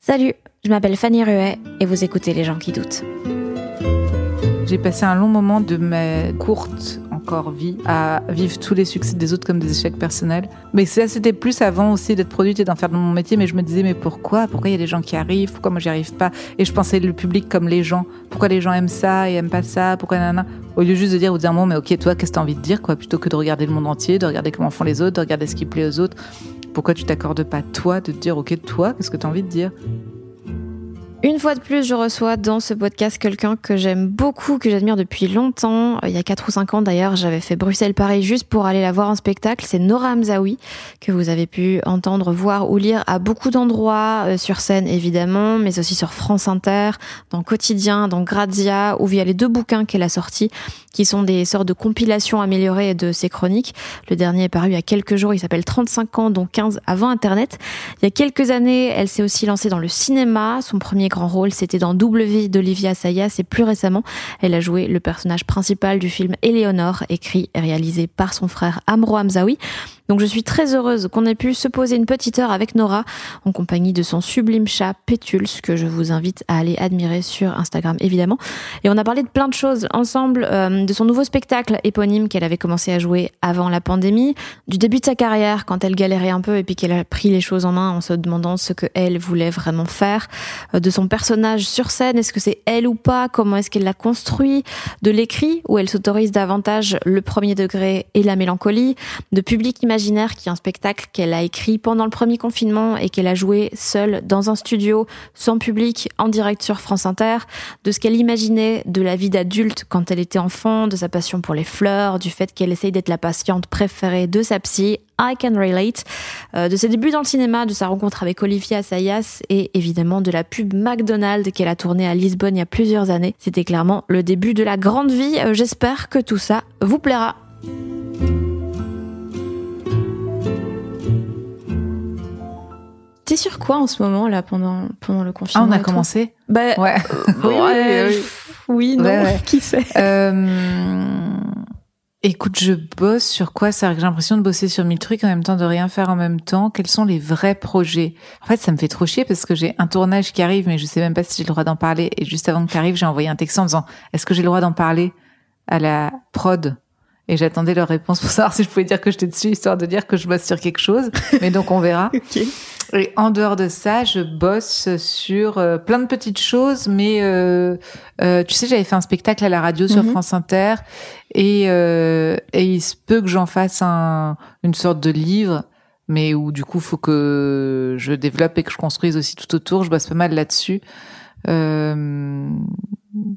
Salut, je m'appelle Fanny Ruet et vous écoutez Les gens qui doutent. J'ai passé un long moment de ma courte encore vie à vivre tous les succès des autres comme des échecs personnels. Mais ça, c'était plus avant aussi d'être produite et d'en faire mon métier. Mais je me disais, mais pourquoi? Pourquoi il y a des gens qui arrivent? Pourquoi moi j'y arrive pas? Et je pensais le public comme les gens. Pourquoi les gens aiment ça et aiment pas ça? Pourquoi nana Au lieu juste de dire ou dire, bon, mais ok, toi, qu'est-ce que t'as envie de dire quoi? Plutôt que de regarder le monde entier, de regarder comment font les autres, de regarder ce qui plaît aux autres. Pourquoi tu t'accordes pas toi de te dire, ok, toi, qu'est-ce que t'as envie de dire? Une fois de plus, je reçois dans ce podcast quelqu'un que j'aime beaucoup, que j'admire depuis longtemps. Il y a 4 ou 5 ans d'ailleurs, j'avais fait Bruxelles-Paris juste pour aller la voir en spectacle. C'est Nora Hamzaoui, que vous avez pu entendre, voir ou lire à beaucoup d'endroits, euh, sur scène évidemment, mais aussi sur France Inter, dans Quotidien, dans Grazia, ou via les deux bouquins qu'elle a sortis, qui sont des sortes de compilations améliorées de ses chroniques. Le dernier est paru il y a quelques jours, il s'appelle 35 ans, dont 15 avant Internet. Il y a quelques années, elle s'est aussi lancée dans le cinéma. Son premier grand rôle, c'était dans Double Vie d'Olivia Sayas et plus récemment, elle a joué le personnage principal du film Éléonore, écrit et réalisé par son frère Amro Hamzaoui. Donc je suis très heureuse qu'on ait pu se poser une petite heure avec Nora en compagnie de son sublime chat Pétulse que je vous invite à aller admirer sur Instagram évidemment. Et on a parlé de plein de choses ensemble, euh, de son nouveau spectacle éponyme qu'elle avait commencé à jouer avant la pandémie, du début de sa carrière quand elle galérait un peu et puis qu'elle a pris les choses en main en se demandant ce que elle voulait vraiment faire, euh, de son personnage sur scène, est-ce que c'est elle ou pas, comment est-ce qu'elle l'a construit, de l'écrit où elle s'autorise davantage le premier degré et la mélancolie, de public imaginaire Qui est un spectacle qu'elle a écrit pendant le premier confinement et qu'elle a joué seule dans un studio, sans public, en direct sur France Inter, de ce qu'elle imaginait de la vie d'adulte quand elle était enfant, de sa passion pour les fleurs, du fait qu'elle essaye d'être la patiente préférée de sa psy, I Can Relate, euh, de ses débuts dans le cinéma, de sa rencontre avec Olivia Assayas et évidemment de la pub McDonald's qu'elle a tournée à Lisbonne il y a plusieurs années. C'était clairement le début de la grande vie. Euh, J'espère que tout ça vous plaira. T'es sur quoi en ce moment là pendant pendant le Ah, confinement on a commencé Bah Ouais. oui, Ouais, oui, non, Ouais, ouais. qui sait Euh, Écoute, je bosse sur quoi C'est vrai que j'ai l'impression de bosser sur mille trucs en même temps, de rien faire en même temps. Quels sont les vrais projets? En fait, ça me fait trop chier parce que j'ai un tournage qui arrive, mais je sais même pas si j'ai le droit d'en parler. Et juste avant qu'il arrive, j'ai envoyé un texte en disant Est-ce que j'ai le droit d'en parler à la prod? Et j'attendais leur réponse pour savoir si je pouvais dire que j'étais dessus, histoire de dire que je bosse sur quelque chose. Mais donc on verra. Et en dehors de ça, je bosse sur euh, plein de petites choses, mais euh, euh, tu sais, j'avais fait un spectacle à la radio sur Mhm. France Inter, et, euh, et il se peut que j'en fasse un, une sorte de livre, mais où du coup, faut que je développe et que je construise aussi tout autour. Je bosse pas mal là-dessus. Euh,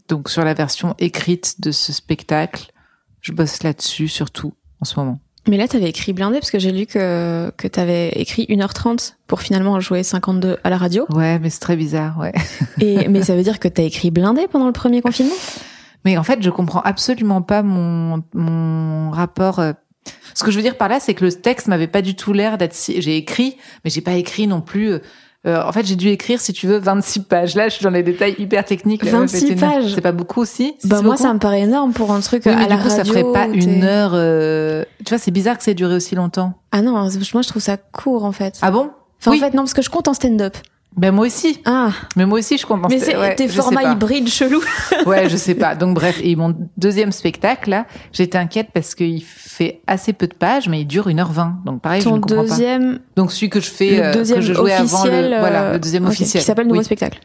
donc sur la version écrite de ce spectacle, je bosse là-dessus surtout en ce moment. Mais là, t'avais écrit blindé parce que j'ai lu que, que t'avais écrit 1h30 pour finalement jouer 52 à la radio. Ouais, mais c'est très bizarre, ouais. Et, mais ça veut dire que t'as écrit blindé pendant le premier confinement? Mais en fait, je comprends absolument pas mon, mon rapport. euh, Ce que je veux dire par là, c'est que le texte m'avait pas du tout l'air d'être si. J'ai écrit, mais j'ai pas écrit non plus. euh, euh, en fait, j'ai dû écrire, si tu veux, 26 pages. Là, je suis dans les détails hyper techniques. là, 26 mais c'est- pages. C'est pas beaucoup aussi. Si, Bah moi, beaucoup ça me paraît énorme pour un truc Oui, mais à la du coup, ça ferait pas une heure. euh, Tu vois, c'est bizarre que ça ait duré aussi longtemps. Ah non, moi je trouve ça court en fait. Ah bon? Enfin oui. en fait non parce que je compte en stand-up. Ben moi aussi. Ah, Mais moi aussi, je comprends. mais c'est ouais, je sais formats hybrides chelous. Ouais, je sais pas. Donc bref, et mon deuxième spectacle là, j'étais inquiète parce qu'il fait assez peu de pages, mais il dure 1h20. Donc pareil, je Ton ne comprends deuxième, pas. Donc celui que je fais, le euh, deuxième que je jouais avant officiel, le, voilà, euh, le deuxième ok, officiel. qui s'appelle Nouveau Oui. Spectacle.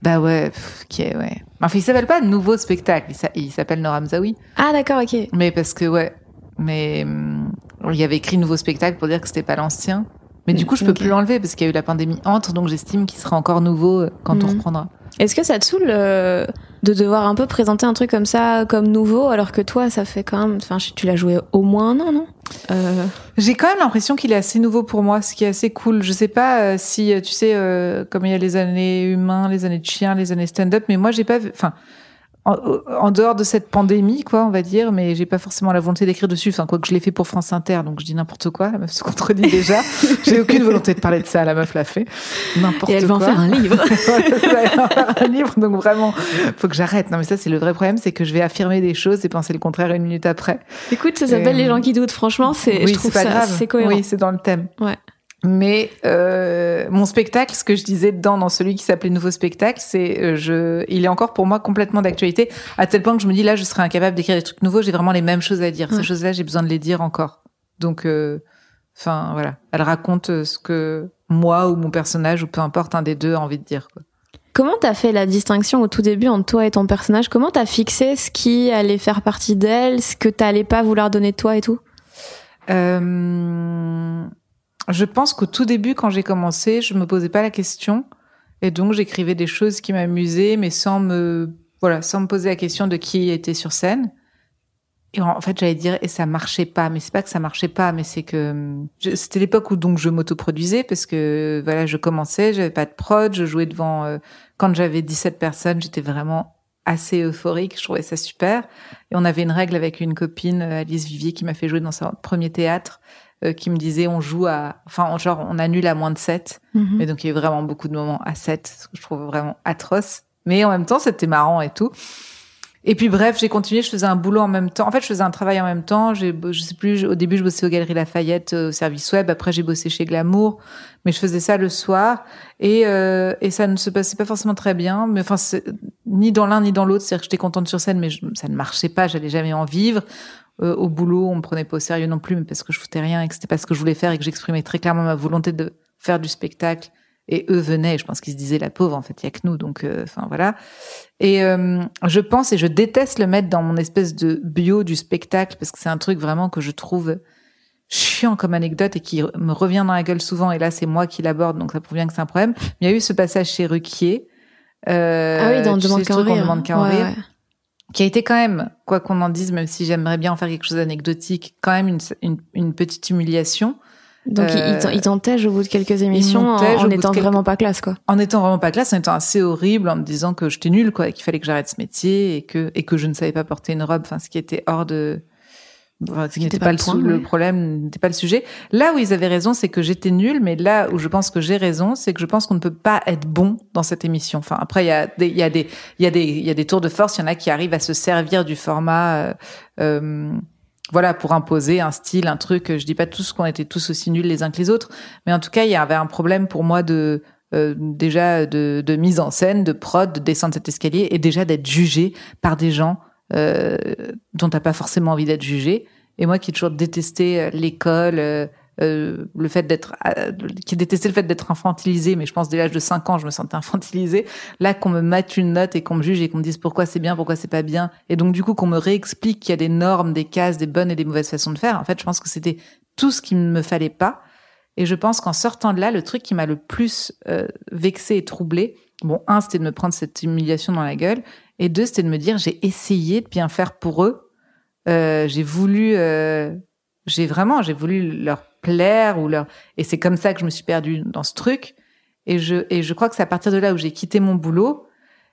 Bah ouais, est, ouais. Enfin, il s'appelle pas nouveau spectacle, il s'appelle Noram Zawi. Ah d'accord, ok. Mais parce que ouais, mais hum, il y avait écrit nouveau spectacle pour dire que c'était pas l'ancien. Mais du coup, je peux plus l'enlever parce qu'il y a eu la pandémie entre, donc j'estime qu'il sera encore nouveau euh, quand on Mhm. reprendra. Est-ce que ça te saoule euh, de devoir un peu présenter un truc comme ça, comme nouveau, alors que toi, ça fait quand même, enfin, tu l'as joué au moins un an, non? Euh... J'ai quand même l'impression qu'il est assez nouveau pour moi, ce qui est assez cool. Je sais pas euh, si, euh, tu sais, euh, comme il y a les années humains, les années de chiens, les années stand-up, mais moi, j'ai pas vu, enfin, en, en dehors de cette pandémie, quoi, on va dire, mais j'ai pas forcément la volonté d'écrire dessus. Enfin, quoi que je l'ai fait pour France Inter, donc je dis n'importe quoi. La meuf se contredit déjà. j'ai aucune volonté de parler de ça. La meuf l'a fait. N'importe quoi. Et elle va en faire un livre. Elle va en faire un livre, donc vraiment, faut que j'arrête. Non, mais ça, c'est le vrai problème, c'est que je vais affirmer des choses et penser le contraire une minute après. Écoute, ça s'appelle Euh, Les gens qui doutent. Franchement, c'est, je trouve pas ça, grave. c'est cohérent. Oui, c'est dans le thème. Ouais. Mais euh, mon spectacle, ce que je disais dedans, dans celui qui s'appelait Nouveau spectacle, c'est euh, je, il est encore pour moi complètement d'actualité, à tel point que je me dis là, je serais incapable d'écrire des trucs nouveaux. J'ai vraiment les mêmes choses à dire. Ouais. Ces choses-là, j'ai besoin de les dire encore. Donc, euh, enfin voilà, elle raconte euh, ce que moi ou mon personnage ou peu importe un des deux a envie de dire. Quoi. Comment t'as fait la distinction au tout début entre toi et ton personnage? Comment t'as fixé ce qui allait faire partie d'elle, ce que t'allais pas vouloir donner de toi et tout? Euh, je pense qu'au tout début, quand j'ai commencé, je me posais pas la question, et donc j'écrivais des choses qui m'amusaient, mais sans me, voilà, sans me poser la question de qui était sur scène. Et en fait, j'allais dire, et ça marchait pas, mais c'est pas que ça marchait pas, mais c'est que c'était l'époque où donc je m'autoproduisais parce que voilà, je commençais, j'avais pas de prod, je jouais devant euh, quand j'avais 17 personnes, j'étais vraiment assez euphorique, je trouvais ça super. Et on avait une règle avec une copine, euh, Alice Vivier, qui m'a fait jouer dans son premier théâtre, euh, qui me disait on joue à, enfin genre on annule à moins de 7. Mhm. Mais donc il y a eu vraiment beaucoup de moments à 7, ce que je trouve vraiment atroce. Mais en même temps, c'était marrant et tout. Et puis bref, j'ai continué, je faisais un boulot en même temps. En fait, je faisais un travail en même temps. J'ai, je sais plus, au début, je bossais aux Galeries Lafayette, euh, au service web. Après, j'ai bossé chez Glamour. Mais je faisais ça le soir. Et, euh, et ça ne se passait pas forcément très bien. Mais enfin, ni dans l'un ni dans l'autre. C'est-à-dire que j'étais contente sur scène, mais je- ça ne marchait pas. J'allais jamais en vivre. Euh, au boulot, on me prenait pas au sérieux non plus, mais parce que je foutais rien et que c'était pas ce que je voulais faire et que j'exprimais très clairement ma volonté de faire du spectacle. Et eux venaient, je pense qu'ils se disaient la pauvre, en fait, il y a que nous, donc, euh, enfin voilà. Et euh, je pense et je déteste le mettre dans mon espèce de bio du spectacle parce que c'est un truc vraiment que je trouve chiant comme anecdote et qui me revient dans la gueule souvent. Et là, c'est moi qui l'aborde, donc ça prouve bien que c'est un problème. Mais il y a eu ce passage chez Ruquier. Euh, ah oui, dans Demande qu'à rire. demande qu'à Ouais, rire ouais. Qui a été quand même, quoi qu'on en dise, même si j'aimerais bien en faire quelque chose d'anecdotique, quand même une, une, une petite humiliation, Donc il- Euh, il t'entège au bout de quelques émissions en, en étant quelques- vraiment pas classe, quoi. en étant vraiment pas classe, en étant assez horrible, en me disant que j'étais nulle, quoi, qu'il fallait que j'arrête ce métier et que et que je ne savais pas porter une robe, enfin ce qui était hors de, enfin, ce qui n'était pas, le, point, le problème, n'était pas le sujet. Là où ils avaient raison, c'est que j'étais nulle, mais là où je pense que j'ai raison, c'est que je pense qu'on ne peut pas être bon dans cette émission. Enfin après il y a des il y a des il y a des il y a des tours de force, il y en a qui arrivent à se servir du format. euh, euh, voilà, pour imposer un style, un truc. Je dis pas tous qu'on était tous aussi nuls les uns que les autres, mais en tout cas, il y avait un problème pour moi de euh, déjà de, de mise en scène, de prod, de descendre cet escalier et déjà d'être jugé par des gens euh, dont t'as pas forcément envie d'être jugé. Et moi qui ai toujours détesté euh, l'école, euh, euh, le fait d'être, euh, qui détestait le fait d'être infantilisé, mais je pense dès l'âge de 5 ans, je me sentais infantilisée. Là, qu'on me mette une note et qu'on me juge et qu'on me dise pourquoi c'est bien, pourquoi c'est pas bien, et donc du coup qu'on me réexplique qu'il y a des normes, des cases, des bonnes et des mauvaises façons de faire. En fait, je pense que c'était tout ce qu'il me fallait pas. Et je pense qu'en sortant de là, le truc qui m'a le plus euh, vexé et troublé, bon, un, c'était de me prendre cette humiliation dans la gueule, et deux, c'était de me dire, j'ai essayé de bien faire pour eux, euh, j'ai voulu, euh, j'ai vraiment, j'ai voulu leur plaire ou leur, et c'est comme ça que je me suis perdue dans ce truc. Et je, et je crois que c'est à partir de là où j'ai quitté mon boulot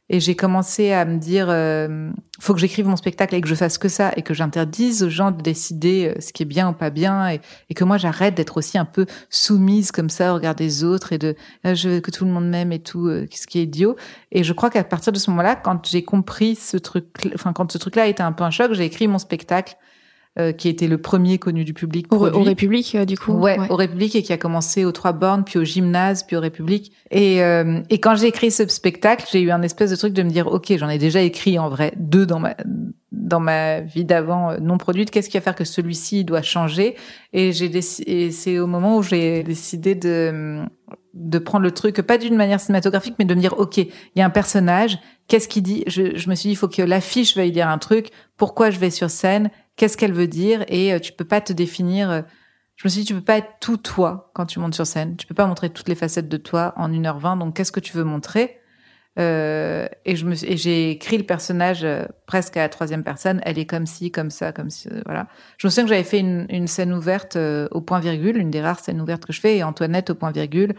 et j'ai commencé à me dire, euh, faut que j'écrive mon spectacle et que je fasse que ça et que j'interdise aux gens de décider euh, ce qui est bien ou pas bien et, que moi j'arrête d'être aussi un peu soumise comme ça au regard des autres et de ah, je veux que tout le monde m'aime et tout, euh, ce qui est idiot. Et je crois qu'à partir de ce moment-là, quand j'ai compris ce truc, enfin quand ce truc-là était un peu un choc, j'ai écrit mon spectacle euh, qui était le premier connu du public. Au, au République, euh, du coup. Ouais, au République et qui a commencé aux Trois Bornes, puis au Gymnase, puis au République. Et, euh, et quand j'ai écrit ce spectacle, j'ai eu un espèce de truc de me dire, ok, j'en ai déjà écrit en vrai deux dans ma dans ma vie d'avant euh, non produite. Qu'est-ce qui va faire que celui-ci doit changer? Et j'ai et c'est au moment où j'ai décidé de de prendre le truc pas d'une manière cinématographique, mais de me dire, ok, il y a un personnage. Qu'est-ce qu'il dit? Je, je me suis dit, il faut que l'affiche veuille dire un truc. Pourquoi je vais sur scène? Qu'est-ce qu'elle veut dire Et euh, tu peux pas te définir. euh, je me suis dit, tu peux pas être tout toi quand tu montes sur scène. Tu peux pas montrer toutes les facettes de toi en 1h20. Donc, qu'est-ce que tu veux montrer? Euh, Et je me j'ai écrit le personnage presque à la troisième personne. Elle est comme ci, comme ça, comme ci, voilà. Je me souviens que j'avais fait une, scène ouverte au point virgule, une des rares scènes ouvertes que je fais. Et Antoinette au point virgule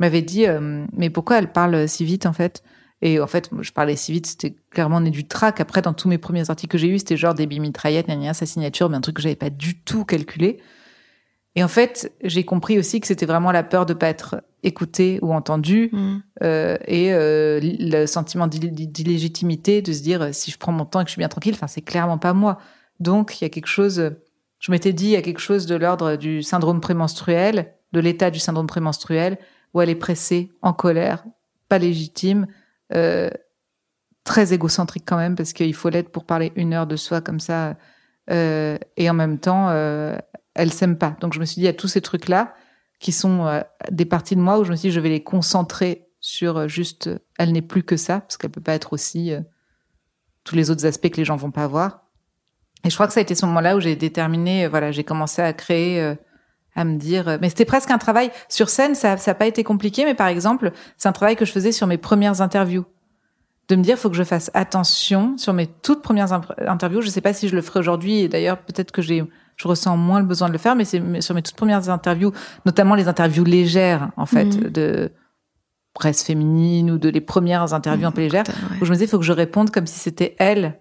m'avait dit, mais pourquoi elle parle si vite en fait? Et en fait, je parlais si vite, c'était clairement né du trac. Après, dans tous mes premiers articles que j'ai eus, c'était genre des mitraillettes, gna, gna, gna, sa signature, mais un truc que j'avais pas du tout calculé. Et en fait, j'ai compris aussi que c'était vraiment la peur de pas être écouté ou entendu Mm. euh, et euh, le sentiment d'il- d'illégitimité de se dire euh, si je prends mon temps et que je suis bien tranquille, enfin c'est clairement pas moi. Donc il y a quelque chose, je m'étais dit il y a quelque chose de l'ordre du syndrome prémenstruel, de l'état du syndrome prémenstruel où elle est pressée, en colère, pas légitime, euh, très égocentrique quand même parce qu'il faut l'être pour parler une heure de soi comme ça euh, et en même temps euh, elle s'aime pas. Donc je me suis dit il y a tous ces trucs là qui sont euh, des parties de moi où je me suis dit je vais les concentrer sur euh, juste elle n'est plus que ça parce qu'elle peut pas être aussi euh, tous les autres aspects que les gens vont pas voir. Et je crois que ça a été ce moment-là où j'ai déterminé voilà, j'ai commencé à créer à me dire euh, mais c'était presque un travail sur scène ça ça a pas été compliqué mais par exemple, c'est un travail que je faisais sur mes premières interviews de me dire faut que je fasse attention sur mes toutes premières interviews, je sais pas si je le ferai aujourd'hui et d'ailleurs peut-être que j'ai je ressens moins le besoin de le faire, mais c'est sur mes toutes premières interviews, notamment les interviews légères, en fait, Mhm. de presse féminine ou de les premières interviews un peu légères, Ouais. où je me disais, faut que je réponde comme si c'était elle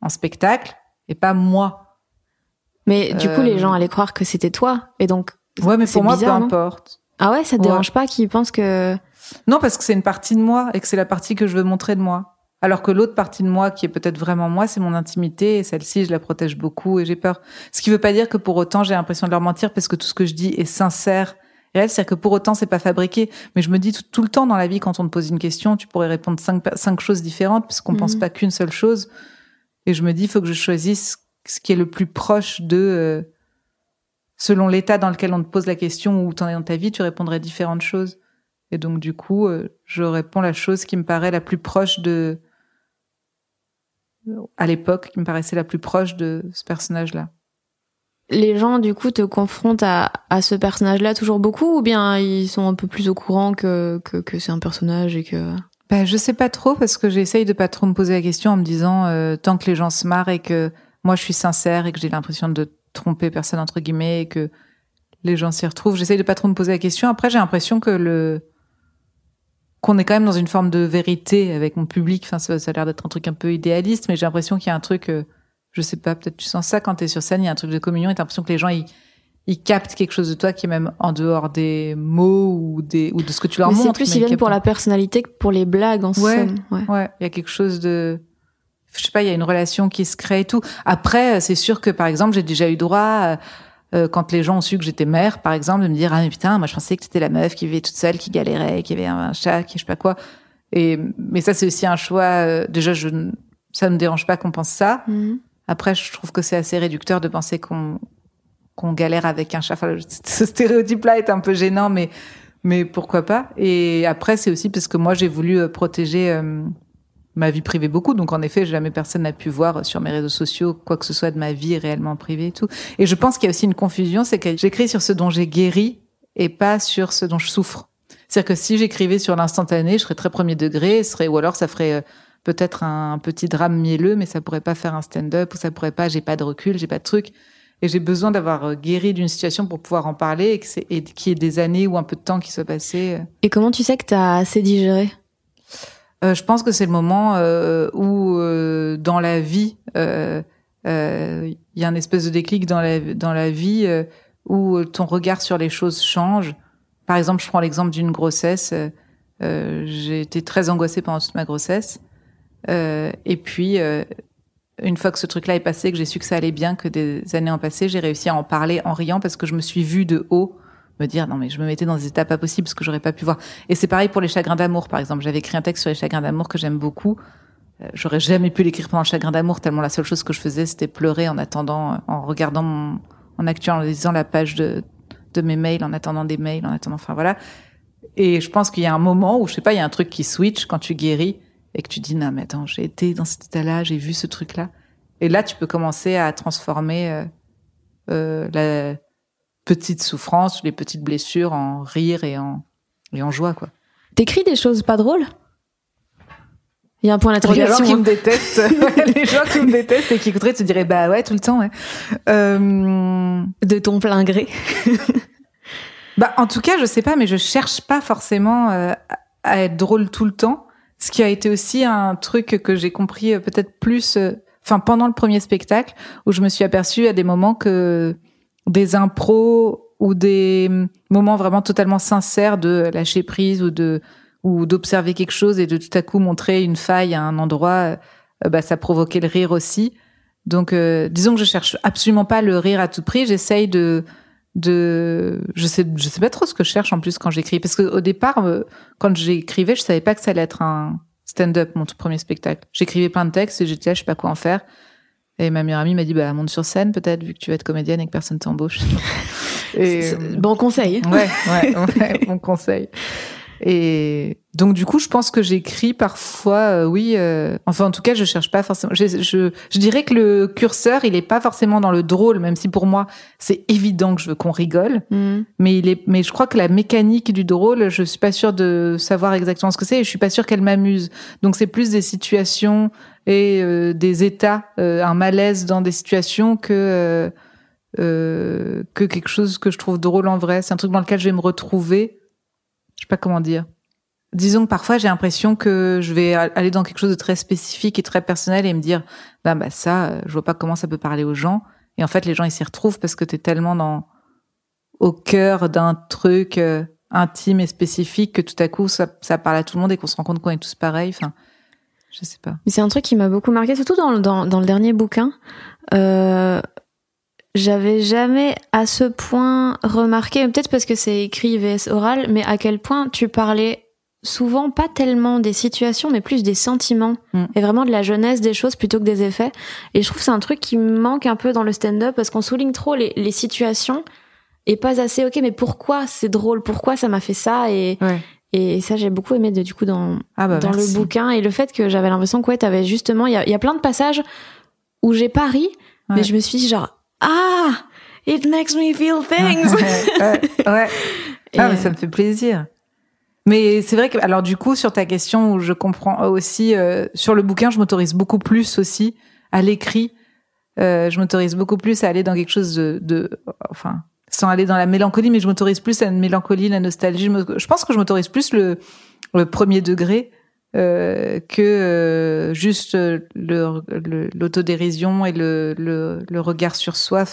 en spectacle et pas moi. Mais du coup, Euh, les gens allaient croire que c'était toi. Et donc. Ouais, mais pour moi, bizarre, peu importe. Ah ouais, ça te Ouais. dérange pas qu'ils pensent que. Non, parce que c'est une partie de moi et que c'est la partie que je veux montrer de moi. Alors que l'autre partie de moi, qui est peut-être vraiment moi, c'est mon intimité et celle-ci, je la protège beaucoup et j'ai peur. Ce qui veut pas dire que pour autant, j'ai l'impression de leur mentir parce que tout ce que je dis est sincère. Et là, c'est-à-dire que pour autant, c'est pas fabriqué. Mais je me dis tout, tout le temps dans la vie, quand on te pose une question, tu pourrais répondre cinq, cinq choses différentes parce qu'on Mhm. pense pas qu'une seule chose. Et je me dis, il faut que je choisisse ce qui est le plus proche de, euh, selon l'état dans lequel on te pose la question ou où t'en es dans ta vie, tu répondrais différentes choses. Et donc, du coup, euh, je réponds la chose qui me paraît la plus proche de, à l'époque, qui me paraissait la plus proche de ce personnage-là. Les gens, du coup, te confrontent à, à ce personnage-là toujours beaucoup ou bien ils sont un peu plus au courant que, que, que c'est un personnage et que. Ben, je sais pas trop parce que j'essaye de pas trop me poser la question en me disant euh, tant que les gens se marrent et que moi je suis sincère et que j'ai l'impression de tromper personne entre guillemets et que les gens s'y retrouvent, j'essaye de pas trop me poser la question. Après, j'ai l'impression que le qu'on est quand même dans une forme de vérité avec mon public. Enfin, ça, ça a l'air d'être un truc un peu idéaliste, mais j'ai l'impression qu'il y a un truc, euh, je sais pas, peut-être tu sens ça quand t'es sur scène, il y a un truc de communion et t'as l'impression que les gens ils ils captent quelque chose de toi qui est même en dehors des mots ou des ou de ce que tu leur Mais montres. c'est plus ils viennent pour la personnalité que pour les blagues en Ouais. somme. Ouais. Ouais, il y a quelque chose de, je sais pas, il y a une relation qui se crée et tout. Après, euh, c'est sûr que par exemple, j'ai déjà eu droit, euh, euh, quand les gens ont su que j'étais mère, par exemple, de me dire ah mais putain, moi je pensais que t'étais la meuf qui vivait toute seule, qui galérait, qui avait un chat, qui je sais pas quoi. Et mais ça c'est aussi un choix. euh, déjà, je, ne- ça me dérange pas qu'on pense ça. Mhm. Après, je trouve que c'est assez réducteur de penser qu'on qu'on galère avec un chat. Enfin, ce stéréotype-là est un peu gênant, mais mais pourquoi pas? Et après, c'est aussi parce que moi, j'ai voulu euh, protéger euh, ma vie privée beaucoup. Donc, en effet, jamais personne n'a pu voir sur mes réseaux sociaux quoi que ce soit de ma vie réellement privée et tout. Et je pense qu'il y a aussi une confusion, c'est que j'écris sur ce dont j'ai guéri et pas sur ce dont je souffre. C'est-à-dire que si j'écrivais sur l'instantané, je serais très premier degré, serait ou alors ça ferait euh, peut-être un petit drame mielleux, mais ça pourrait pas faire un stand-up ou ça pourrait pas. J'ai pas de recul, j'ai pas de truc. Et j'ai besoin d'avoir euh, guéri d'une situation pour pouvoir en parler et qu'il y ait des années ou un peu de temps qui soit passé. Et comment tu sais que t'as assez digéré? Euh, je pense que c'est le moment euh, où euh, dans la vie, euh, euh, il y a un espèce de déclic dans la dans la vie euh, où ton regard sur les choses change. Par exemple, je prends l'exemple d'une grossesse. euh, euh, j'ai été très angoissée pendant toute ma grossesse. Euh, et puis, euh, une fois que ce truc-là est passé, que j'ai su que ça allait bien, que des années ont passé, j'ai réussi à en parler en riant parce que je me suis vue de haut me dire non mais je me mettais dans des états pas possibles parce que j'aurais pas pu voir. Et c'est pareil pour les chagrins d'amour par exemple. J'avais écrit un texte sur les chagrins d'amour que j'aime beaucoup. Euh, j'aurais jamais pu l'écrire pendant le chagrin d'amour tellement la seule chose que je faisais c'était pleurer en attendant, en regardant mon, en actualisant la page de de mes mails, en attendant des mails, en attendant, enfin voilà. Et je pense qu'il y a un moment où je sais pas, il y a un truc qui switch quand tu guéris et que tu dis non mais attends, j'ai été dans cet état-là, j'ai vu ce truc-là. Et là, tu peux commencer à transformer euh, euh, la petite souffrance, les petites blessures en rire et en et en joie quoi. T'écris des choses pas drôles? Il y a un point Les d'interrogation. gens qui me détestent, les gens qui me détestent et qui écouteraient se diraient bah ouais tout le temps ouais. Euh, de ton plein gré. Bah, en tout cas, je sais pas, mais je cherche pas forcément euh, à être drôle tout le temps. Ce qui a été aussi un truc que j'ai compris euh, peut-être plus, euh, enfin pendant le premier spectacle, où je me suis aperçue à des moments que des impros ou des moments vraiment totalement sincères de lâcher prise ou de ou d'observer quelque chose et de tout à coup montrer une faille à un endroit, euh, bah, ça provoquait le rire aussi. Donc, euh, disons que je cherche absolument pas le rire à tout prix. J'essaye de de je sais je sais pas trop ce que je cherche en plus quand j'écris parce que au départ euh, quand j'écrivais je savais pas que ça allait être un stand-up mon tout premier spectacle j'écrivais plein de textes et j'étais là je sais pas quoi en faire et ma meilleure amie m'a dit bah monte sur scène peut-être vu que tu vas être comédienne et que personne t'embauche et C'est- Bon conseil. ouais ouais ouais bon conseil et donc du coup je pense que j'écris parfois euh, oui euh, enfin en tout cas je cherche pas forcément je, je je dirais que le curseur il est pas forcément dans le drôle même si pour moi c'est évident que je veux qu'on rigole Hmm. mais il est mais je crois que la mécanique du drôle je suis pas sûre de savoir exactement ce que c'est et je suis pas sûre qu'elle m'amuse donc c'est plus des situations et euh, des états euh, un malaise dans des situations que euh, euh, que quelque chose que je trouve drôle en vrai. C'est un truc dans lequel je vais me retrouver. Je sais pas comment dire. Disons que parfois j'ai l'impression que je vais aller dans quelque chose de très spécifique et très personnel et me dire bah bah ça euh, je vois pas comment ça peut parler aux gens. Et en fait les gens ils s'y retrouvent parce que tu es tellement dans au cœur d'un truc euh, intime et spécifique que tout à coup ça, ça parle à tout le monde et qu'on se rend compte qu'on est tous pareils. Enfin, je sais pas. Mais c'est un truc qui m'a beaucoup marqué, surtout dans, le- dans, dans le dernier bouquin. Euh, J'avais jamais à ce point remarqué, peut-être parce que c'est écrit VS oral, mais à quel point tu parlais souvent pas tellement des situations, mais plus des sentiments Mm. et vraiment de la jeunesse des choses plutôt que des effets. Et je trouve que c'est un truc qui manque un peu dans le stand-up parce qu'on souligne trop les, les situations et pas assez. Ok, mais pourquoi c'est drôle? Pourquoi ça m'a fait ça? Et, Ouais. Et ça j'ai beaucoup aimé de, du coup dans Ah bah dans merci. le bouquin et le fait que j'avais l'impression que ouais t'avais justement il y a, il y a plein de passages où j'ai pas ri Ouais. mais je me suis dit genre ah it makes me feel things ouais, ouais. Ah, mais euh, ça me fait plaisir. Mais c'est vrai que, alors du coup, sur ta question où je comprends aussi, euh, sur le bouquin, je m'autorise beaucoup plus aussi à l'écrit. Euh, je m'autorise beaucoup plus à aller dans quelque chose de, de, enfin, sans aller dans la mélancolie, mais je m'autorise plus à la mélancolie, la nostalgie. Je, pense que je m'autorise plus le, premier degré euh, que euh, juste euh, le- le- l'autodérision et le, regard sur soi.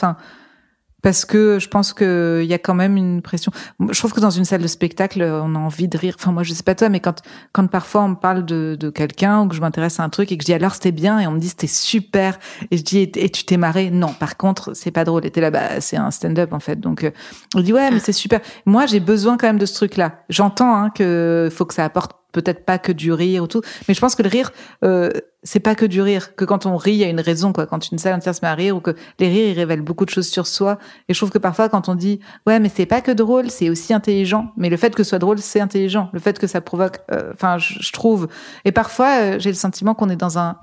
Parce que je pense qu'il y a quand même une pression. Je trouve que dans une salle de spectacle, on a envie de rire. Enfin, moi, je sais pas toi, mais quand, quand parfois on me parle de, de quelqu'un ou que je m'intéresse à un truc et que je dis alors c'était bien et on me dit c'était super et je dis et, tu t'es marré? Non, par contre, c'est pas drôle. Et t'es là, bah, c'est un stand-up en fait. Donc, euh, on dit ouais, mais c'est super. Moi, j'ai besoin quand même de ce truc-là. J'entends hein, que faut que ça apporte peut-être pas que du rire ou tout, mais je pense que le rire, euh, c'est pas que du rire. Que quand on rit, il y a une raison quoi. Quand une salle entière se met à rire ou que les rires, ils révèlent beaucoup de choses sur soi. Et je trouve que parfois, quand on dit ouais, mais c'est pas que drôle, c'est aussi intelligent. Mais le fait que ce soit drôle, c'est intelligent. Le fait que ça provoque, euh, enfin, je, trouve. Et parfois, euh, j'ai le sentiment qu'on est dans un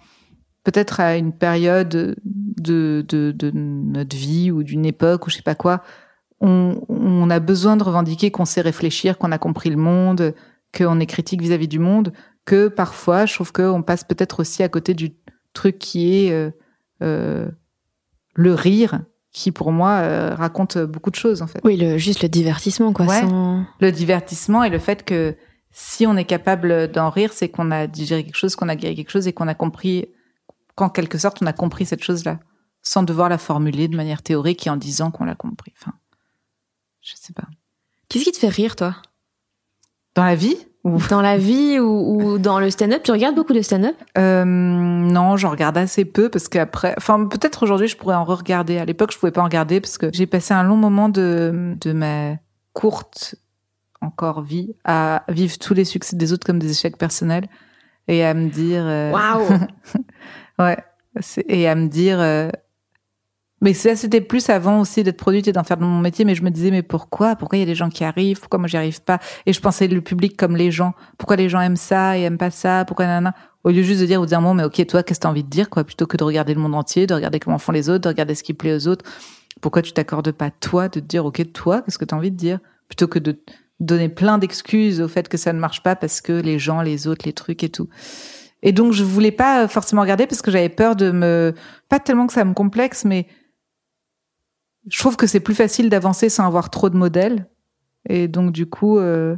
peut-être à une période de, de, de notre vie ou d'une époque ou je sais pas quoi. On, on a besoin de revendiquer qu'on sait réfléchir, qu'on a compris le monde, qu'on est critique vis-à-vis du monde, que parfois, je trouve qu'on passe peut-être aussi à côté du truc qui est euh, euh, le rire, qui pour moi euh, raconte beaucoup de choses en fait. oui le juste le divertissement quoi Ouais. sans- Le divertissement et le fait que si on est capable d'en rire, c'est qu'on a digéré quelque chose, qu'on a guéri quelque chose et qu'on a compris, qu'en quelque sorte on a compris cette chose-là, sans devoir la formuler de manière théorique et en disant qu'on l'a compris. Enfin, je sais pas. qu'est-ce qui te fait rire toi? Dans la vie Dans la vie ou, ou dans le stand-up? Tu regardes beaucoup de stand-up? Euh, Non, j'en regarde assez peu parce qu'après, enfin peut-être aujourd'hui je pourrais en re-regarder. À l'époque, je pouvais pas en regarder parce que j'ai passé un long moment de de ma courte encore vie à vivre tous les succès des autres comme des échecs personnels et à me dire euh, Waouh! Ouais c'est- et à me dire euh, mais ça c'était plus avant aussi d'être produite et d'en faire de mon métier mais je me disais mais pourquoi? Pourquoi il y a des gens qui arrivent? Pourquoi moi j'y arrive pas? Et je pensais le public comme les gens. Pourquoi les gens aiment ça et aiment pas ça? Pourquoi nanana? Au lieu juste de dire au dire bon mais ok toi qu'est-ce que t'as envie de dire quoi? Plutôt que de regarder le monde entier de regarder comment font les autres de regarder ce qui plaît aux autres. Pourquoi tu t'accordes pas toi de te dire ok toi qu'est-ce que t'as envie de dire? Plutôt que de donner plein d'excuses au fait que ça ne marche pas parce que les gens les autres les trucs et tout. Et donc je voulais pas forcément regarder parce que j'avais peur de me pas tellement que ça me complexe mais je trouve que c'est plus facile d'avancer sans avoir trop de modèles. Et donc du coup euh,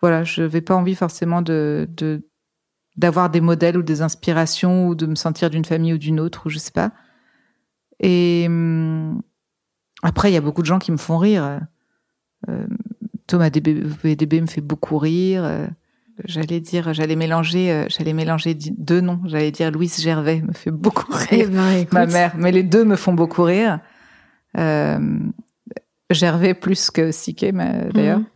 voilà je n'avais pas envie forcément de de d'avoir des modèles ou des inspirations ou de me sentir d'une famille ou d'une autre ou je sais pas. Et hum, après il y a beaucoup de gens qui me font rire. Euh, Thomas DB, VDB me fait beaucoup rire. Euh, j'allais dire j'allais mélanger euh, j'allais mélanger deux noms. J'allais dire Louise Gervais me fait beaucoup Eh rire. ben, ma mère. Mais les deux me font beaucoup rire. Euh, Gervais plus que Siké, d'ailleurs. Mhm.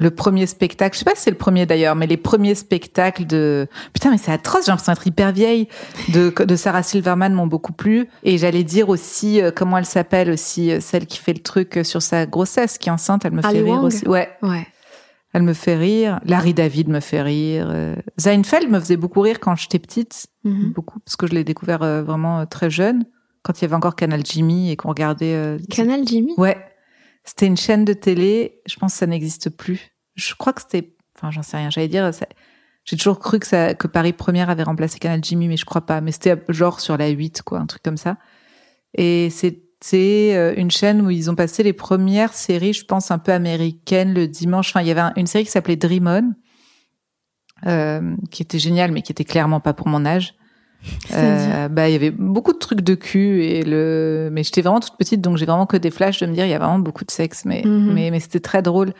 Le premier spectacle, je sais pas si c'est le premier d'ailleurs, mais les premiers spectacles de... Putain, mais c'est atroce, j'ai l'impression d'être hyper vieille. De, de Sarah Silverman m'ont beaucoup plu. Et j'allais dire aussi, euh, comment elle s'appelle aussi, euh, celle qui fait le truc sur sa grossesse, qui est enceinte, elle me Ali fait rire aussi. Ouais, Ouais. elle me fait rire. Larry David me fait rire. Euh, Seinfeld me faisait beaucoup rire quand j'étais petite Mhm. beaucoup parce que je l'ai découvert vraiment très jeune quand il y avait encore Canal Jimmy et qu'on regardait euh, Canal Jimmy? Ouais. C'était une chaîne de télé. Je pense que ça n'existe plus. Je crois que c'était enfin j'en sais rien. J'allais dire ça- j'ai toujours cru que ça que Paris Première avait remplacé Canal Jimmy mais je crois pas. Mais c'était euh, genre sur la 8 quoi un truc comme ça. Et c'était euh, une chaîne où ils ont passé les premières séries je pense un peu américaines le dimanche. Enfin il y avait un- une série qui s'appelait Dream On euh, qui était géniale mais qui était clairement pas pour mon âge euh, bah il y avait beaucoup de trucs de cul et le mais j'étais vraiment toute petite donc j'ai vraiment que des flashs de me dire il y a vraiment beaucoup de sexe mais Mhm. mais mais c'était très drôle.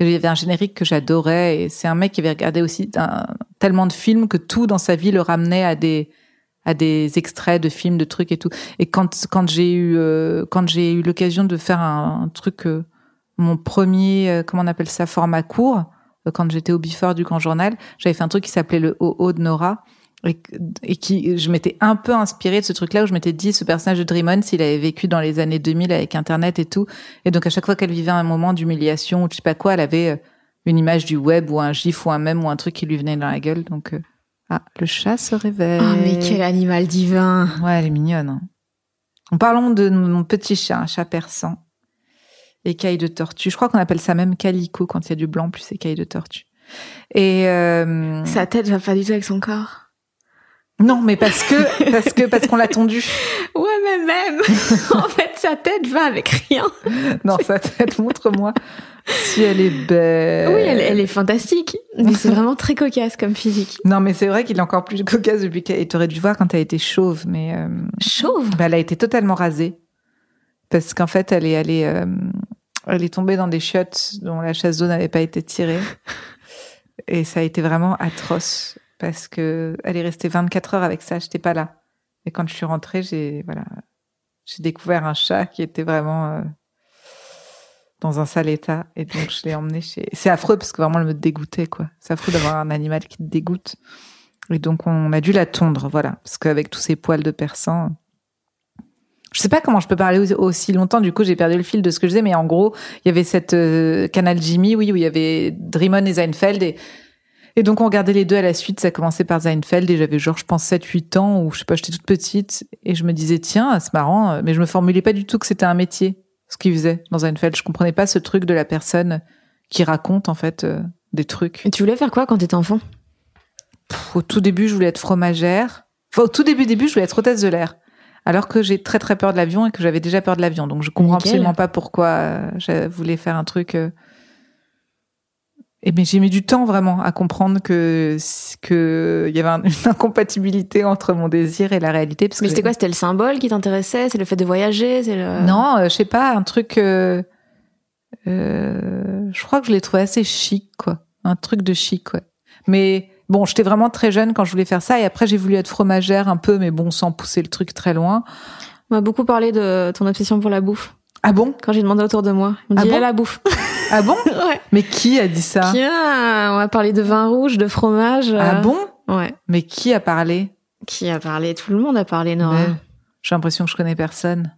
Il y avait un générique que j'adorais et c'est un mec qui avait regardé aussi un- tellement de films que tout dans sa vie le ramenait à des à des extraits de films de trucs et tout. Et quand quand j'ai eu euh, quand j'ai eu l'occasion de faire un, un truc euh, mon premier euh, comment on appelle ça format court euh, quand j'étais au Before du Grand Journal j'avais fait un truc qui s'appelait le OO de Nora et, et qui je m'étais un peu inspirée de ce truc-là où je m'étais dit ce personnage de Dream On s'il avait vécu dans les années 2000 avec Internet et tout et donc à chaque fois qu'elle vivait un moment d'humiliation ou je sais pas quoi elle avait euh, une image du web ou un gif ou un mème ou un truc qui lui venait dans la gueule. Donc euh, ah le chat se réveille. Oh, mais quel animal divin. Ouais elle est mignonne hein. en parlant de mon petit chat un chat persan écaille de tortue. Je crois qu'on appelle ça même calico quand il y a du blanc plus écaille de tortue. Et euh, Sa tête va pas du tout avec son corps. Non mais parce que parce que parce qu'on l'a tondu Ouais, mais même En fait, sa tête va avec rien. Non, sa tête, montre-moi si elle est belle. Oui, elle, elle est fantastique. Mais c'est vraiment très cocasse comme physique. Non, mais c'est vrai qu'il est encore plus cocasse depuis qu'elle. T'aurais dû voir quand elle était chauve, mais euh, Chauve? bah, elle a été totalement rasée parce qu'en fait, elle est allée, euh, elle est tombée dans des chiottes dont la chasse d'eau n'avait pas été tirée, et ça a été vraiment atroce parce que elle est restée 24 heures avec ça. J'étais pas là, et quand je suis rentrée, j'ai voilà, j'ai découvert un chat qui était vraiment euh, dans un sale état et donc je l'ai emmené chez. C'est affreux parce que vraiment elle me dégoûtait quoi. C'est affreux d'avoir un animal qui te dégoûte. Et donc on a dû la tondre, voilà, parce qu'avec tous ces poils de persan. Je sais pas comment je peux parler aussi- longtemps. Du coup, j'ai perdu le fil de ce que je disais, mais en gros, il y avait cette euh, canal Jimmy, oui, où il y avait Dreamon et Seinfeld et et donc on regardait les deux à la suite. Ça commençait par Seinfeld et j'avais genre je pense 7-8 ans ou je sais pas, j'étais toute petite et je me disais tiens c'est marrant, mais je me formulais pas du tout que c'était un métier ce qu'il faisait dans Seinfeld. Je comprenais pas ce truc de la personne qui raconte en fait euh, des trucs. Et tu voulais faire quoi quand t'étais enfant? Pff, Au tout début, je voulais être fromagère. Enfin, au tout début, début, je voulais être hôtesse de l'air. Alors que j'ai très très peur de l'avion et que j'avais déjà peur de l'avion. Donc je comprends Nickel. absolument pas pourquoi euh, je voulais faire un truc. euh. Et mais j'ai mis du temps vraiment à comprendre que que il y avait un- une incompatibilité entre mon désir et la réalité. Parce Mais c'était quoi? C'était le symbole qui t'intéressait? C'est le fait de voyager? C'est le... Non, euh, je sais pas, un truc. euh, euh, je crois que je l'ai trouvé assez chic, quoi. un truc de chic, ouais. Mais bon, j'étais vraiment très jeune quand je voulais faire ça, et après j'ai voulu être fromagère un peu, mais bon, sans pousser le truc très loin. On m'a beaucoup parlé de ton obsession pour la bouffe. Ah bon? Quand j'ai demandé autour de moi, on me Ah bon? Eh, la bouffe. Ah bon ouais. Mais qui a dit ça Qui a- on va parler de vin rouge, de fromage. Ah euh, bon Ouais. Mais qui a parlé Qui a parlé? Tout le monde a parlé, Nora. Mais J'ai l'impression que je connais personne.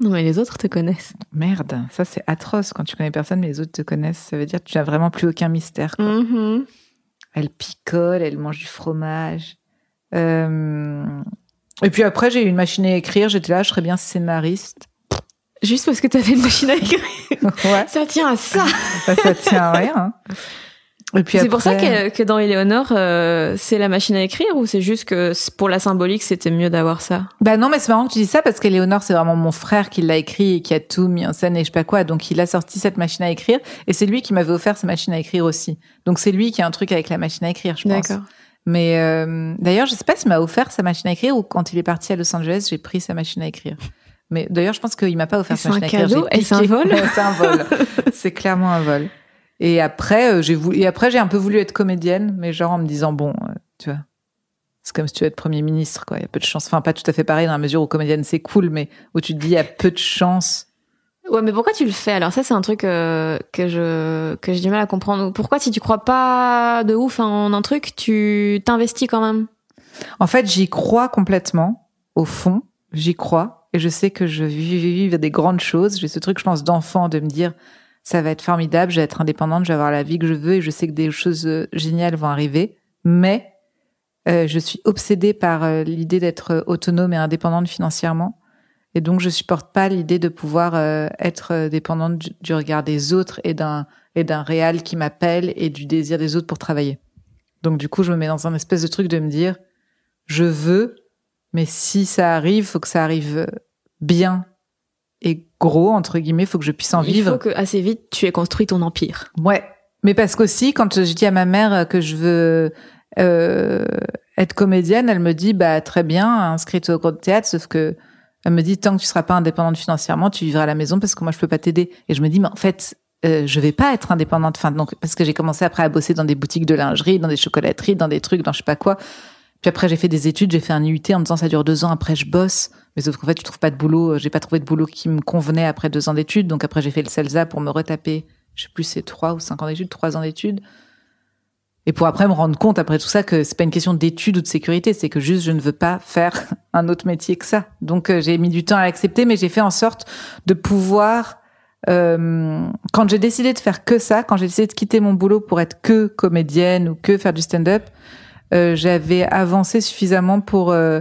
Non, mais les autres te connaissent. Merde, ça c'est atroce quand tu connais personne mais les autres te connaissent. Ça veut dire que tu n'as vraiment plus aucun mystère. quoi. Mhm. Elle picole, elle mange du fromage. Euh, Et puis après, j'ai eu une machine à écrire. J'étais là, je serais bien scénariste. Juste parce que t'avais une machine à écrire. ouais, Ça tient à ça. ça, ça tient à rien. hein. Et puis C'est pour ça que, que dans Éléonore, euh, c'est la machine à écrire ou c'est juste que pour la symbolique, c'était mieux d'avoir ça? Bah non, mais c'est marrant que tu dis ça parce qu'Éléonore, c'est vraiment mon frère qui l'a écrit et qui a tout mis en scène et je sais pas quoi. Donc il a sorti cette machine à écrire et c'est lui qui m'avait offert sa machine à écrire aussi. Donc c'est lui qui a un truc avec la machine à écrire, je pense. D'accord. Mais euh, d'ailleurs, je sais pas s'il m'a offert sa machine à écrire ou quand il est parti à Los Angeles, j'ai pris sa machine à écrire. Mais d'ailleurs, je pense qu'il m'a pas offert Et sa c'est un cadeau Et c'est un vol C'est un vol. c'est clairement un vol. Et après, euh, j'ai voulu, et après, j'ai un peu voulu être comédienne, mais genre en me disant bon, euh, tu vois, c'est comme si tu veux être premier ministre, quoi. Il y a peu de chance. Enfin, pas tout à fait pareil dans la mesure où comédienne c'est cool, mais où tu te dis il y a peu de chance. Ouais, mais pourquoi tu le fais? Alors ça, c'est un truc euh, que je que j'ai du mal à comprendre. Pourquoi, si tu crois pas de ouf en un truc, tu t'investis quand même? En fait, j'y crois complètement. Au fond, j'y crois. Et je sais que je vivre des grandes choses. J'ai ce truc, je pense, d'enfant, de me dire, ça va être formidable, je vais être indépendante, je vais avoir la vie que je veux et je sais que des choses euh, géniales vont arriver. Mais euh, je suis obsédée par euh, l'idée d'être euh, autonome et indépendante financièrement. Et donc, je supporte pas l'idée de pouvoir euh, être dépendante du, du regard des autres et d'un et d'un réal qui m'appelle et du désir des autres pour travailler. Donc, du coup, je me mets dans un espèce de truc de me dire, je veux, mais si ça arrive, faut que ça arrive bien et gros entre guillemets, faut que je puisse en Il vivre. faut que assez vite tu aies construit ton empire. Ouais, mais parce qu'aussi quand je dis à ma mère que je veux euh, être comédienne, elle me dit bah très bien, inscrite au cours de théâtre, sauf que elle me dit tant que tu seras pas indépendante financièrement, tu vivras à la maison parce que moi je peux pas t'aider. Et je me dis mais en fait euh, je vais pas être indépendante, enfin donc parce que j'ai commencé après à bosser dans des boutiques de lingerie, dans des chocolateries, dans des trucs, dans je sais pas quoi. Puis après j'ai fait des études, j'ai fait un IUT en me disant ça dure deux ans, après je bosse. Mais sauf qu'en fait tu trouves pas de boulot, j'ai pas trouvé de boulot qui me convenait après deux ans d'études, donc après j'ai fait le CELSA pour me retaper je sais plus c'est trois ou cinq ans d'études, trois ans d'études. Et pour après me rendre compte après tout ça que c'est pas une question d'études ou de sécurité, c'est que juste je ne veux pas faire un autre métier que ça. Donc euh, j'ai mis du temps à l'accepter, mais j'ai fait en sorte de pouvoir, euh, quand j'ai décidé de faire que ça, quand j'ai décidé de quitter mon boulot pour être que comédienne ou que faire du stand-up, euh, j'avais avancé suffisamment pour, euh,